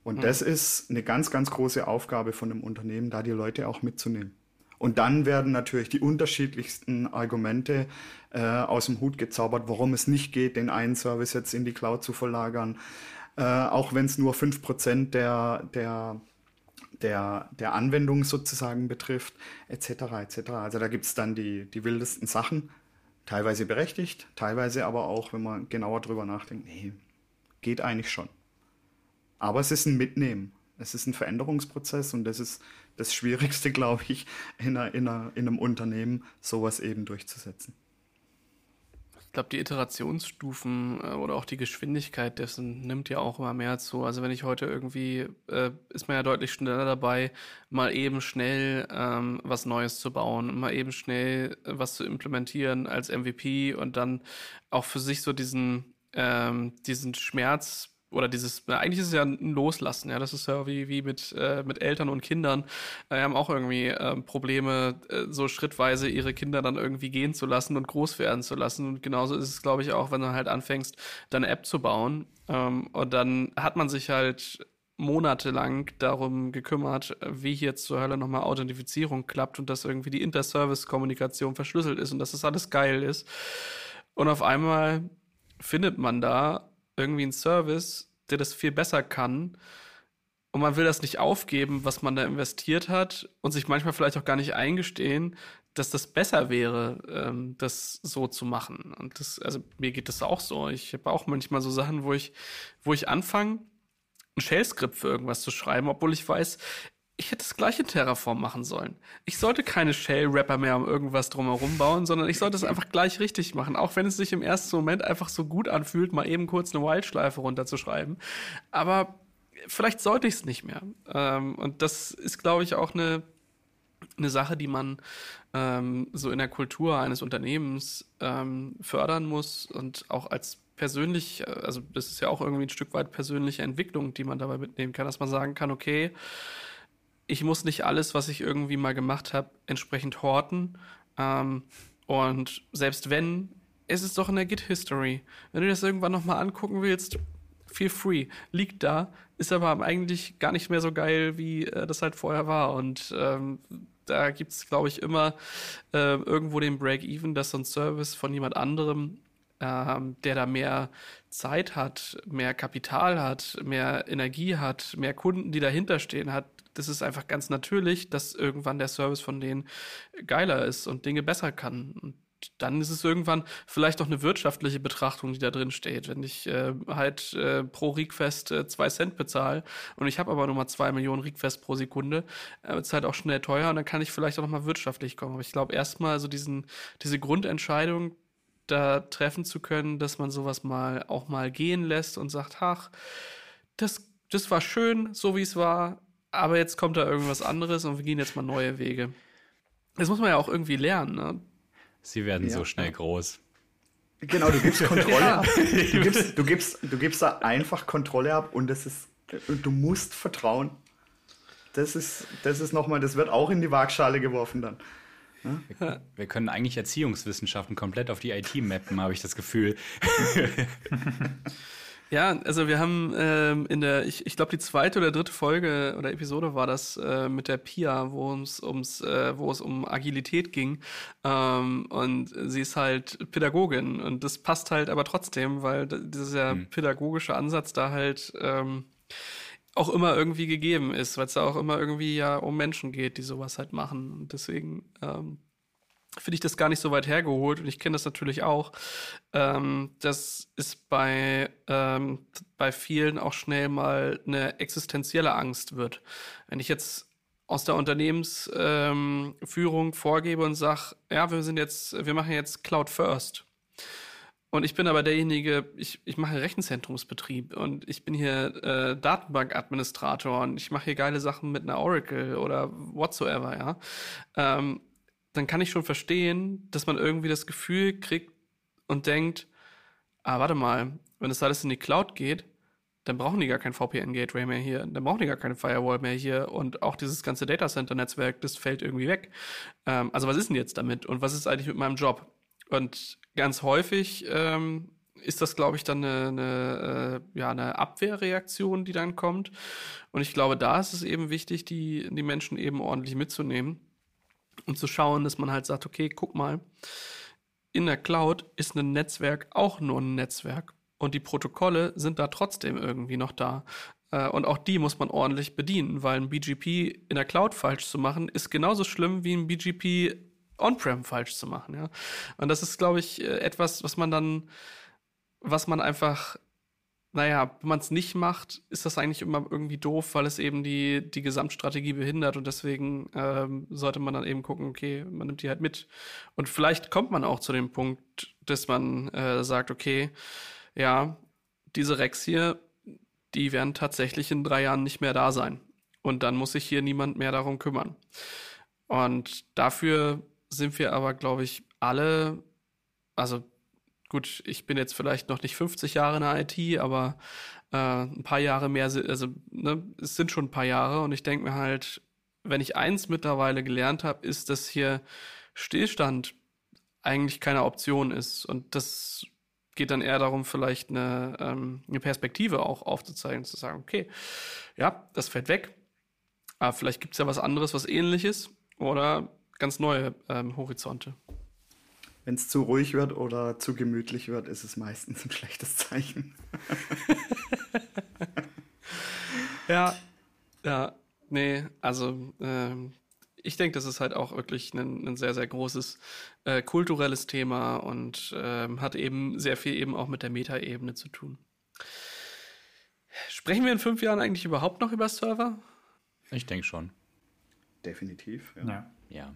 Und mhm. das ist eine ganz, ganz große Aufgabe von einem Unternehmen, da die Leute auch mitzunehmen. Und dann werden natürlich die unterschiedlichsten Argumente äh, aus dem Hut gezaubert, warum es nicht geht, den einen Service jetzt in die Cloud zu verlagern. Äh, auch wenn es nur 5% der, der, der, der Anwendung sozusagen betrifft, etc. etc. Also da gibt es dann die, die wildesten Sachen, teilweise berechtigt, teilweise aber auch, wenn man genauer drüber nachdenkt, nee, geht eigentlich schon. Aber es ist ein Mitnehmen. Es ist ein Veränderungsprozess und das ist das Schwierigste, glaube ich, in, einer, in, einer, in einem Unternehmen, sowas eben durchzusetzen. Ich glaube, die Iterationsstufen äh, oder auch die Geschwindigkeit dessen nimmt ja auch immer mehr zu. Also wenn ich heute irgendwie, äh, ist man ja deutlich schneller dabei, mal eben schnell ähm, was Neues zu bauen, mal eben schnell äh, was zu implementieren als MVP und dann auch für sich so diesen, ähm, diesen Schmerz oder dieses, eigentlich ist es ja ein Loslassen, ja, das ist ja wie, wie mit, äh, mit Eltern und Kindern, äh, haben auch irgendwie äh, Probleme, äh, so schrittweise ihre Kinder dann irgendwie gehen zu lassen und groß werden zu lassen. Und genauso ist es, glaube ich, auch, wenn du halt anfängst, deine App zu bauen. Ähm, und dann hat man sich halt monatelang darum gekümmert, wie hier zur Hölle nochmal Authentifizierung klappt und dass irgendwie die Inter-Service-Kommunikation verschlüsselt ist und dass das alles geil ist. Und auf einmal findet man da irgendwie einen Service, der das viel besser kann. Und man will das nicht aufgeben, was man da investiert hat und sich manchmal vielleicht auch gar nicht eingestehen, dass das besser wäre, ähm, das so zu machen. Und das, also mir geht das auch so. Ich habe auch manchmal so Sachen, wo ich, wo ich anfange, ein Shell-Skript für irgendwas zu schreiben, obwohl ich weiß, ich hätte das gleiche Terraform machen sollen. Ich sollte keine Shell-Rapper mehr um irgendwas drumherum bauen, sondern ich sollte es einfach gleich richtig machen. Auch wenn es sich im ersten Moment einfach so gut anfühlt, mal eben kurz eine Wildschleife runterzuschreiben. Aber vielleicht sollte ich es nicht mehr. Ähm, und das ist, glaube ich, auch eine, eine Sache, die man ähm, so in der Kultur eines Unternehmens ähm, fördern muss und auch als persönlich, also das ist ja auch irgendwie ein Stück weit persönliche Entwicklung, die man dabei mitnehmen kann, dass man sagen kann, okay, ich muss nicht alles, was ich irgendwie mal gemacht habe, entsprechend horten. Ähm, und selbst wenn, es ist doch in der Git-History. Wenn du das irgendwann nochmal angucken willst, feel free. Liegt da, ist aber eigentlich gar nicht mehr so geil, wie äh, das halt vorher war. Und ähm, da gibt es, glaube ich, immer äh, irgendwo den Break-Even, dass so ein Service von jemand anderem, ähm, der da mehr Zeit hat, mehr Kapital hat, mehr Energie hat, mehr Kunden, die dahinter stehen hat, das ist einfach ganz natürlich, dass irgendwann der Service von denen geiler ist und Dinge besser kann. Und dann ist es irgendwann vielleicht auch eine wirtschaftliche Betrachtung, die da drin steht. Wenn ich äh, halt äh, pro Request äh, zwei Cent bezahle und ich habe aber nur mal zwei Millionen Requests pro Sekunde, äh, ist halt auch schnell teuer und dann kann ich vielleicht auch noch mal wirtschaftlich kommen. Aber ich glaube erstmal so diesen, diese Grundentscheidung da treffen zu können, dass man sowas mal auch mal gehen lässt und sagt, ach, das, das war schön, so wie es war, aber jetzt kommt da irgendwas anderes und wir gehen jetzt mal neue Wege. Das muss man ja auch irgendwie lernen. Ne? Sie werden ja. so schnell groß. Genau, du gibst Kontrolle ja. ab. Du gibst, du, gibst, du gibst da einfach Kontrolle ab und das ist, du musst vertrauen. Das ist, das ist nochmal, das wird auch in die Waagschale geworfen dann. Ja? Wir können eigentlich Erziehungswissenschaften komplett auf die IT mappen, habe ich das Gefühl. Ja, also wir haben ähm, in der, ich, ich glaube die zweite oder dritte Folge oder Episode war das äh, mit der Pia, wo es ums, äh, wo es um Agilität ging. Ähm, und sie ist halt Pädagogin und das passt halt aber trotzdem, weil dieser hm. pädagogische Ansatz da halt ähm, auch immer irgendwie gegeben ist, weil es da auch immer irgendwie ja um Menschen geht, die sowas halt machen. Und deswegen ähm, finde ich das gar nicht so weit hergeholt und ich kenne das natürlich auch. Ähm, das ist bei, ähm, bei vielen auch schnell mal eine existenzielle Angst wird. Wenn ich jetzt aus der Unternehmensführung ähm, vorgebe und sage, ja, wir sind jetzt, wir machen jetzt Cloud First. Und ich bin aber derjenige, ich, ich mache Rechenzentrumsbetrieb und ich bin hier äh, Datenbankadministrator und ich mache hier geile Sachen mit einer Oracle oder whatsoever, ja. Ähm, dann kann ich schon verstehen, dass man irgendwie das Gefühl kriegt und denkt, ah, warte mal, wenn das alles in die Cloud geht, dann brauchen die gar kein VPN-Gateway mehr hier, dann brauchen die gar keine Firewall mehr hier und auch dieses ganze Datacenter-Netzwerk, das fällt irgendwie weg. Ähm, also was ist denn jetzt damit und was ist eigentlich mit meinem Job? Und ganz häufig ähm, ist das, glaube ich, dann eine, eine, äh, ja, eine Abwehrreaktion, die dann kommt. Und ich glaube, da ist es eben wichtig, die, die Menschen eben ordentlich mitzunehmen und zu schauen, dass man halt sagt, okay, guck mal, in der Cloud ist ein Netzwerk auch nur ein Netzwerk und die Protokolle sind da trotzdem irgendwie noch da. Äh, und auch die muss man ordentlich bedienen, weil ein BGP in der Cloud falsch zu machen, ist genauso schlimm wie ein BGP on-prem falsch zu machen. Ja? Und das ist, glaube ich, äh, etwas, was man dann, was man einfach naja, wenn man es nicht macht, ist das eigentlich immer irgendwie doof, weil es eben die, die Gesamtstrategie behindert und deswegen ähm, sollte man dann eben gucken, okay, man nimmt die halt mit. Und vielleicht kommt man auch zu dem Punkt, dass man äh, sagt, okay, ja, diese Rex hier, die werden tatsächlich in drei Jahren nicht mehr da sein. Und dann muss sich hier niemand mehr darum kümmern. Und dafür sind wir aber, glaube ich, alle, also gut, ich bin jetzt vielleicht noch nicht 50 Jahre in der IT, aber äh, ein paar Jahre mehr, also ne, es sind schon ein paar Jahre und ich denke mir halt, wenn ich eins mittlerweile gelernt habe, ist, dass hier Stillstand eigentlich keine Option ist und das geht dann eher darum, vielleicht eine, ähm, eine Perspektive auch aufzuzeigen, zu sagen, okay, ja, das fällt weg, aber vielleicht gibt es ja was anderes, was ähnliches oder ganz neue ähm, Horizonte. Wenn es zu ruhig wird oder zu gemütlich wird, ist es meistens ein schlechtes Zeichen. ja, ja, nee, also ähm, ich denke, das ist halt auch wirklich ein, ein sehr, sehr großes äh, kulturelles Thema und ähm, hat eben sehr viel eben auch mit der Metaebene zu tun. Sprechen wir in fünf Jahren eigentlich überhaupt noch über Server? Ich denke schon. Definitiv, ja. ja. ja.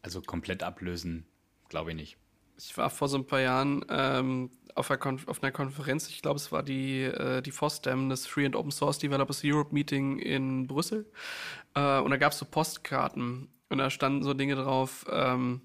Also komplett ablösen glaube ich nicht. Ich war vor so ein paar Jahren ähm, auf, einer auf, einer Konferenz, ich glaube, es war die, äh, die FOSDEM, das Free and Open Source Developers Europe Meeting in Brüssel. Äh, und da gab es so Postkarten und da standen so Dinge drauf, ähm,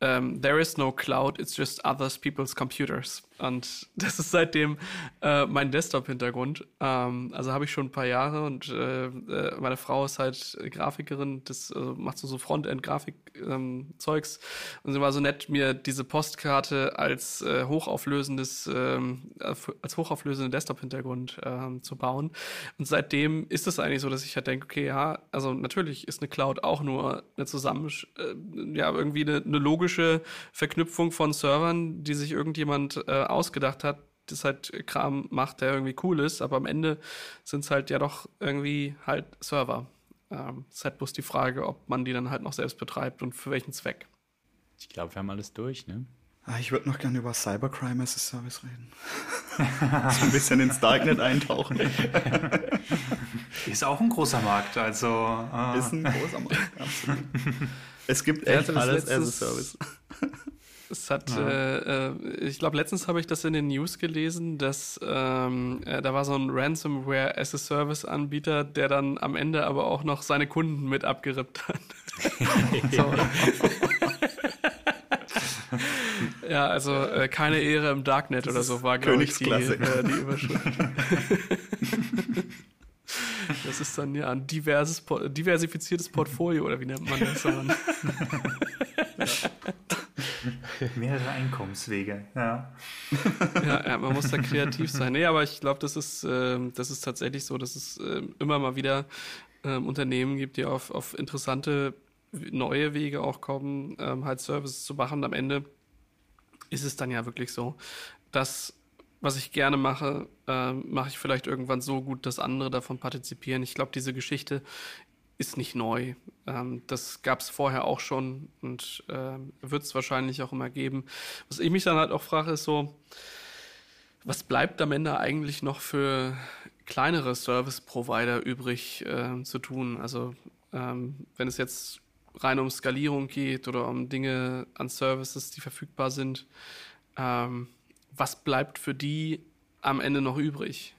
ähm, There is no cloud, it's just others people's computers. Und das ist seitdem äh, mein Desktop-Hintergrund. Ähm, also habe ich schon ein paar Jahre und äh, äh, meine Frau ist halt Grafikerin, das also macht so, so Frontend-Grafik-Zeugs. Ähm, und sie war so nett, mir diese Postkarte als äh, hochauflösendes, ähm, als hochauflösenden Desktop-Hintergrund ähm, zu bauen. Und seitdem ist es eigentlich so, dass ich halt denke, okay, ja, also natürlich ist eine Cloud auch nur eine zusammen, äh, ja, irgendwie eine, eine logische Verknüpfung von Servern, die sich irgendjemand äh, ausgedacht hat, das halt Kram macht, der irgendwie cool ist, aber am Ende sind es halt ja doch irgendwie halt Server. Ähm, ist halt bloß die Frage, ob man die dann halt noch selbst betreibt und für welchen Zweck. Ich glaube, wir haben alles durch, ne? Ah, ich würde noch gerne über Cybercrime as a Service reden. so ein bisschen ins Darknet eintauchen. Ist auch ein großer Markt, also. Ah. Ist ein großer Markt, absolut. Es gibt echt alles as a Service. Es hat, ja. äh, äh ich glaube, letztens habe ich das in den News gelesen, dass ähm, äh, da war so ein Ransomware as a Service Anbieter, der dann am Ende aber auch noch seine Kunden mit abgerippt hat. ja, also äh, keine Ehre im Darknet das oder so war, glaube ich, die, äh, die Überschrift. Das ist dann ja ein diverses, diversifiziertes Portfolio, oder wie nennt man das? ja. Mehrere Einkommenswege, ja. ja. ja. man muss da kreativ sein. Nee, aber ich glaube, das ist, äh, das ist tatsächlich so, dass es äh, immer mal wieder äh, Unternehmen gibt, die auf, auf interessante neue Wege auch kommen, ähm, halt Services zu machen. Am Ende ist es dann ja wirklich so, dass was ich gerne mache, äh, mache ich vielleicht irgendwann so gut, dass andere davon partizipieren. Ich glaube, diese Geschichte ist nicht neu. Ähm, das gab es vorher auch schon und äh, wird es wahrscheinlich auch immer geben. Was ich mich dann halt auch frage, ist so, was bleibt am Ende eigentlich noch für kleinere Service-Provider übrig äh, zu tun? Also ähm, wenn es jetzt rein um Skalierung geht oder um Dinge an Services, die verfügbar sind, ähm, was bleibt für die am Ende noch übrig?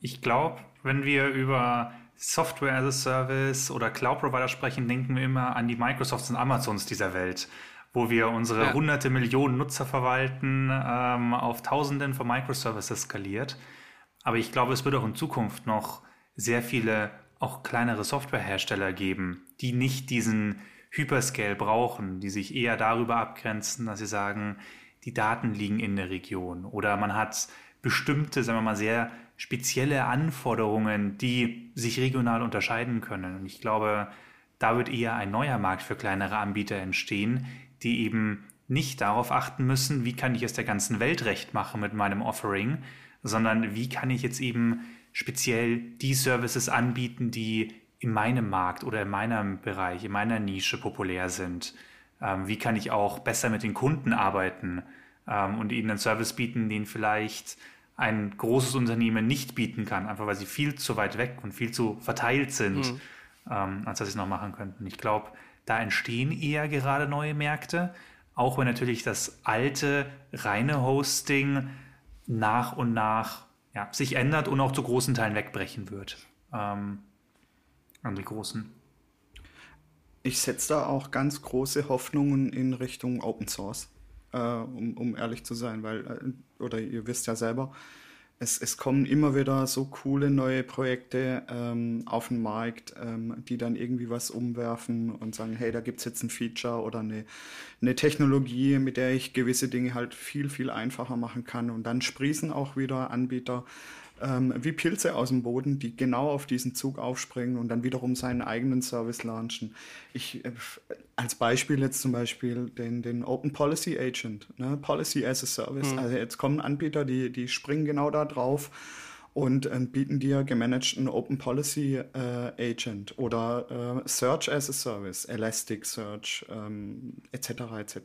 Ich glaube, wenn wir über Software as a Service oder Cloud Provider sprechen, denken wir immer an die Microsofts und Amazons dieser Welt, wo wir unsere ja. hunderte Millionen Nutzer verwalten, ähm, auf Tausenden von Microservices skaliert. Aber ich glaube, es wird auch in Zukunft noch sehr viele auch kleinere Softwarehersteller geben, die nicht diesen Hyperscale brauchen, die sich eher darüber abgrenzen, dass sie sagen, die Daten liegen in der Region oder man hat bestimmte, sagen wir mal, sehr spezielle Anforderungen, die sich regional unterscheiden können. Und ich glaube, da wird eher ein neuer Markt für kleinere Anbieter entstehen, die eben nicht darauf achten müssen, wie kann ich es der ganzen Welt recht machen mit meinem Offering, sondern wie kann ich jetzt eben speziell die Services anbieten, die in meinem Markt oder in meinem Bereich, in meiner Nische populär sind. Ähm, wie kann ich auch besser mit den Kunden arbeiten ähm, und ihnen einen Service bieten, den vielleicht ein großes Unternehmen nicht bieten kann, einfach weil sie viel zu weit weg und viel zu verteilt sind, mhm. ähm, als dass sie es noch machen könnten. Ich glaube, da entstehen eher gerade neue Märkte, auch wenn natürlich das alte, reine Hosting nach und nach ja, sich ändert und auch zu großen Teilen wegbrechen wird. Ähm, an die großen. Ich setze da auch ganz große Hoffnungen in Richtung Open Source äh, um, um ehrlich zu sein, weil, äh, oder ihr wisst ja selber, es, es kommen immer wieder so coole neue Projekte ähm, auf den Markt, ähm, die dann irgendwie was umwerfen und sagen, hey, da gibt es jetzt ein Feature oder eine, eine Technologie, mit der ich gewisse Dinge halt viel, viel einfacher machen kann. Und dann sprießen auch wieder Anbieter ähm, wie Pilze aus dem Boden, die genau auf diesen Zug aufspringen und dann wiederum seinen eigenen Service launchen. Ich, äh, als Beispiel jetzt zum Beispiel den, den Open Policy Agent, ne? Policy as a Service. Mhm. Also jetzt kommen Anbieter, die, die springen genau da drauf und äh, bieten dir gemanagten Open Policy äh, Agent oder äh, Search as a Service, Elasticsearch ähm, etc. etc.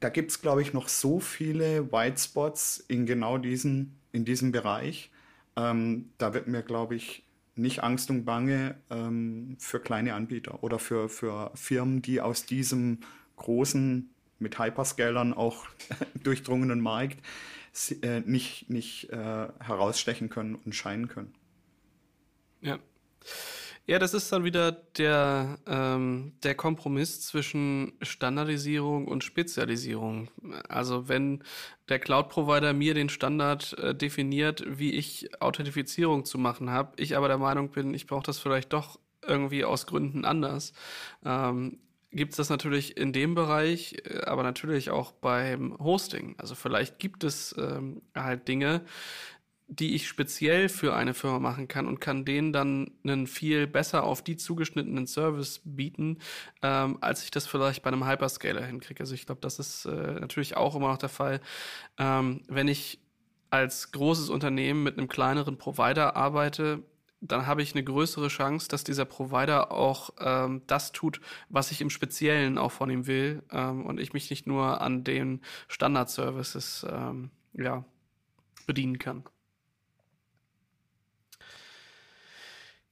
Da gibt es, glaube ich, noch so viele White Spots in genau diesen in diesem Bereich. Ähm, da wird mir, glaube ich, nicht Angst und Bange ähm, für kleine Anbieter oder für, für Firmen, die aus diesem großen, mit Hyperscalern auch durchdrungenen Markt äh, nicht, nicht äh, herausstechen können und scheinen können. Ja. Ja, das ist dann wieder der, ähm, der Kompromiss zwischen Standardisierung und Spezialisierung. Also wenn der Cloud-Provider mir den Standard äh, definiert, wie ich Authentifizierung zu machen habe, ich aber der Meinung bin, ich brauche das vielleicht doch irgendwie aus Gründen anders, ähm, gibt es das natürlich in dem Bereich, äh, aber natürlich auch beim Hosting. Also vielleicht gibt es ähm, halt Dinge, die ich speziell für eine Firma machen kann und kann denen dann einen viel besser auf die zugeschnittenen Service bieten, ähm, als ich das vielleicht bei einem Hyperscaler hinkriege. Also ich glaube, das ist äh, natürlich auch immer noch der Fall. Ähm, wenn ich als großes Unternehmen mit einem kleineren Provider arbeite, dann habe ich eine größere Chance, dass dieser Provider auch ähm, das tut, was ich im Speziellen auch von ihm will ähm, und ich mich nicht nur an den Standard-Services ähm, ja, bedienen kann.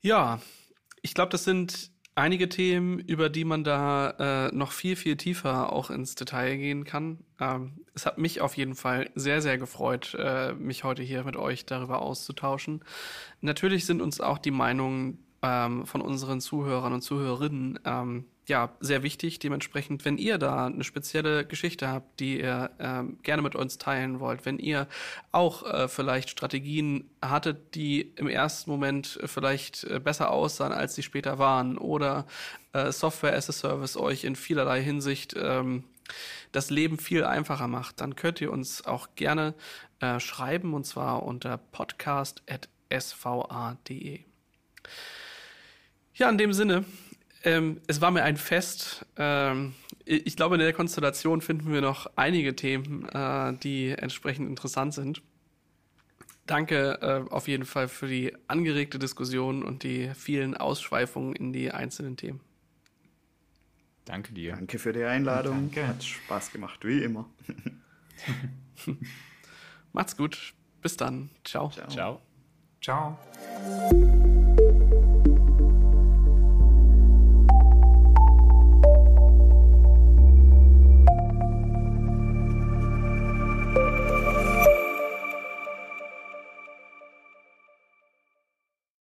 Ja, ich glaube, das sind einige Themen, über die man da äh, noch viel, viel tiefer auch ins Detail gehen kann. Ähm, es hat mich auf jeden Fall sehr, sehr gefreut, äh, mich heute hier mit euch darüber auszutauschen. Natürlich sind uns auch die Meinungen ähm, von unseren Zuhörern und Zuhörerinnen ähm, ja, sehr wichtig. Dementsprechend, wenn ihr da eine spezielle Geschichte habt, die ihr ähm, gerne mit uns teilen wollt, wenn ihr auch äh, vielleicht Strategien hattet, die im ersten Moment vielleicht äh, besser aussahen, als sie später waren, oder äh, Software as a Service euch in vielerlei Hinsicht ähm, das Leben viel einfacher macht, dann könnt ihr uns auch gerne äh, schreiben und zwar unter podcast.sva.de. Ja, in dem Sinne ähm, es war mir ein Fest. Ähm, ich glaube, in der Konstellation finden wir noch einige Themen, äh, die entsprechend interessant sind. Danke äh, auf jeden Fall für die angeregte Diskussion und die vielen Ausschweifungen in die einzelnen Themen. Danke dir. Danke für die Einladung. Danke. Hat Spaß gemacht, wie immer. Macht's gut. Bis dann. Ciao. Ciao. Ciao.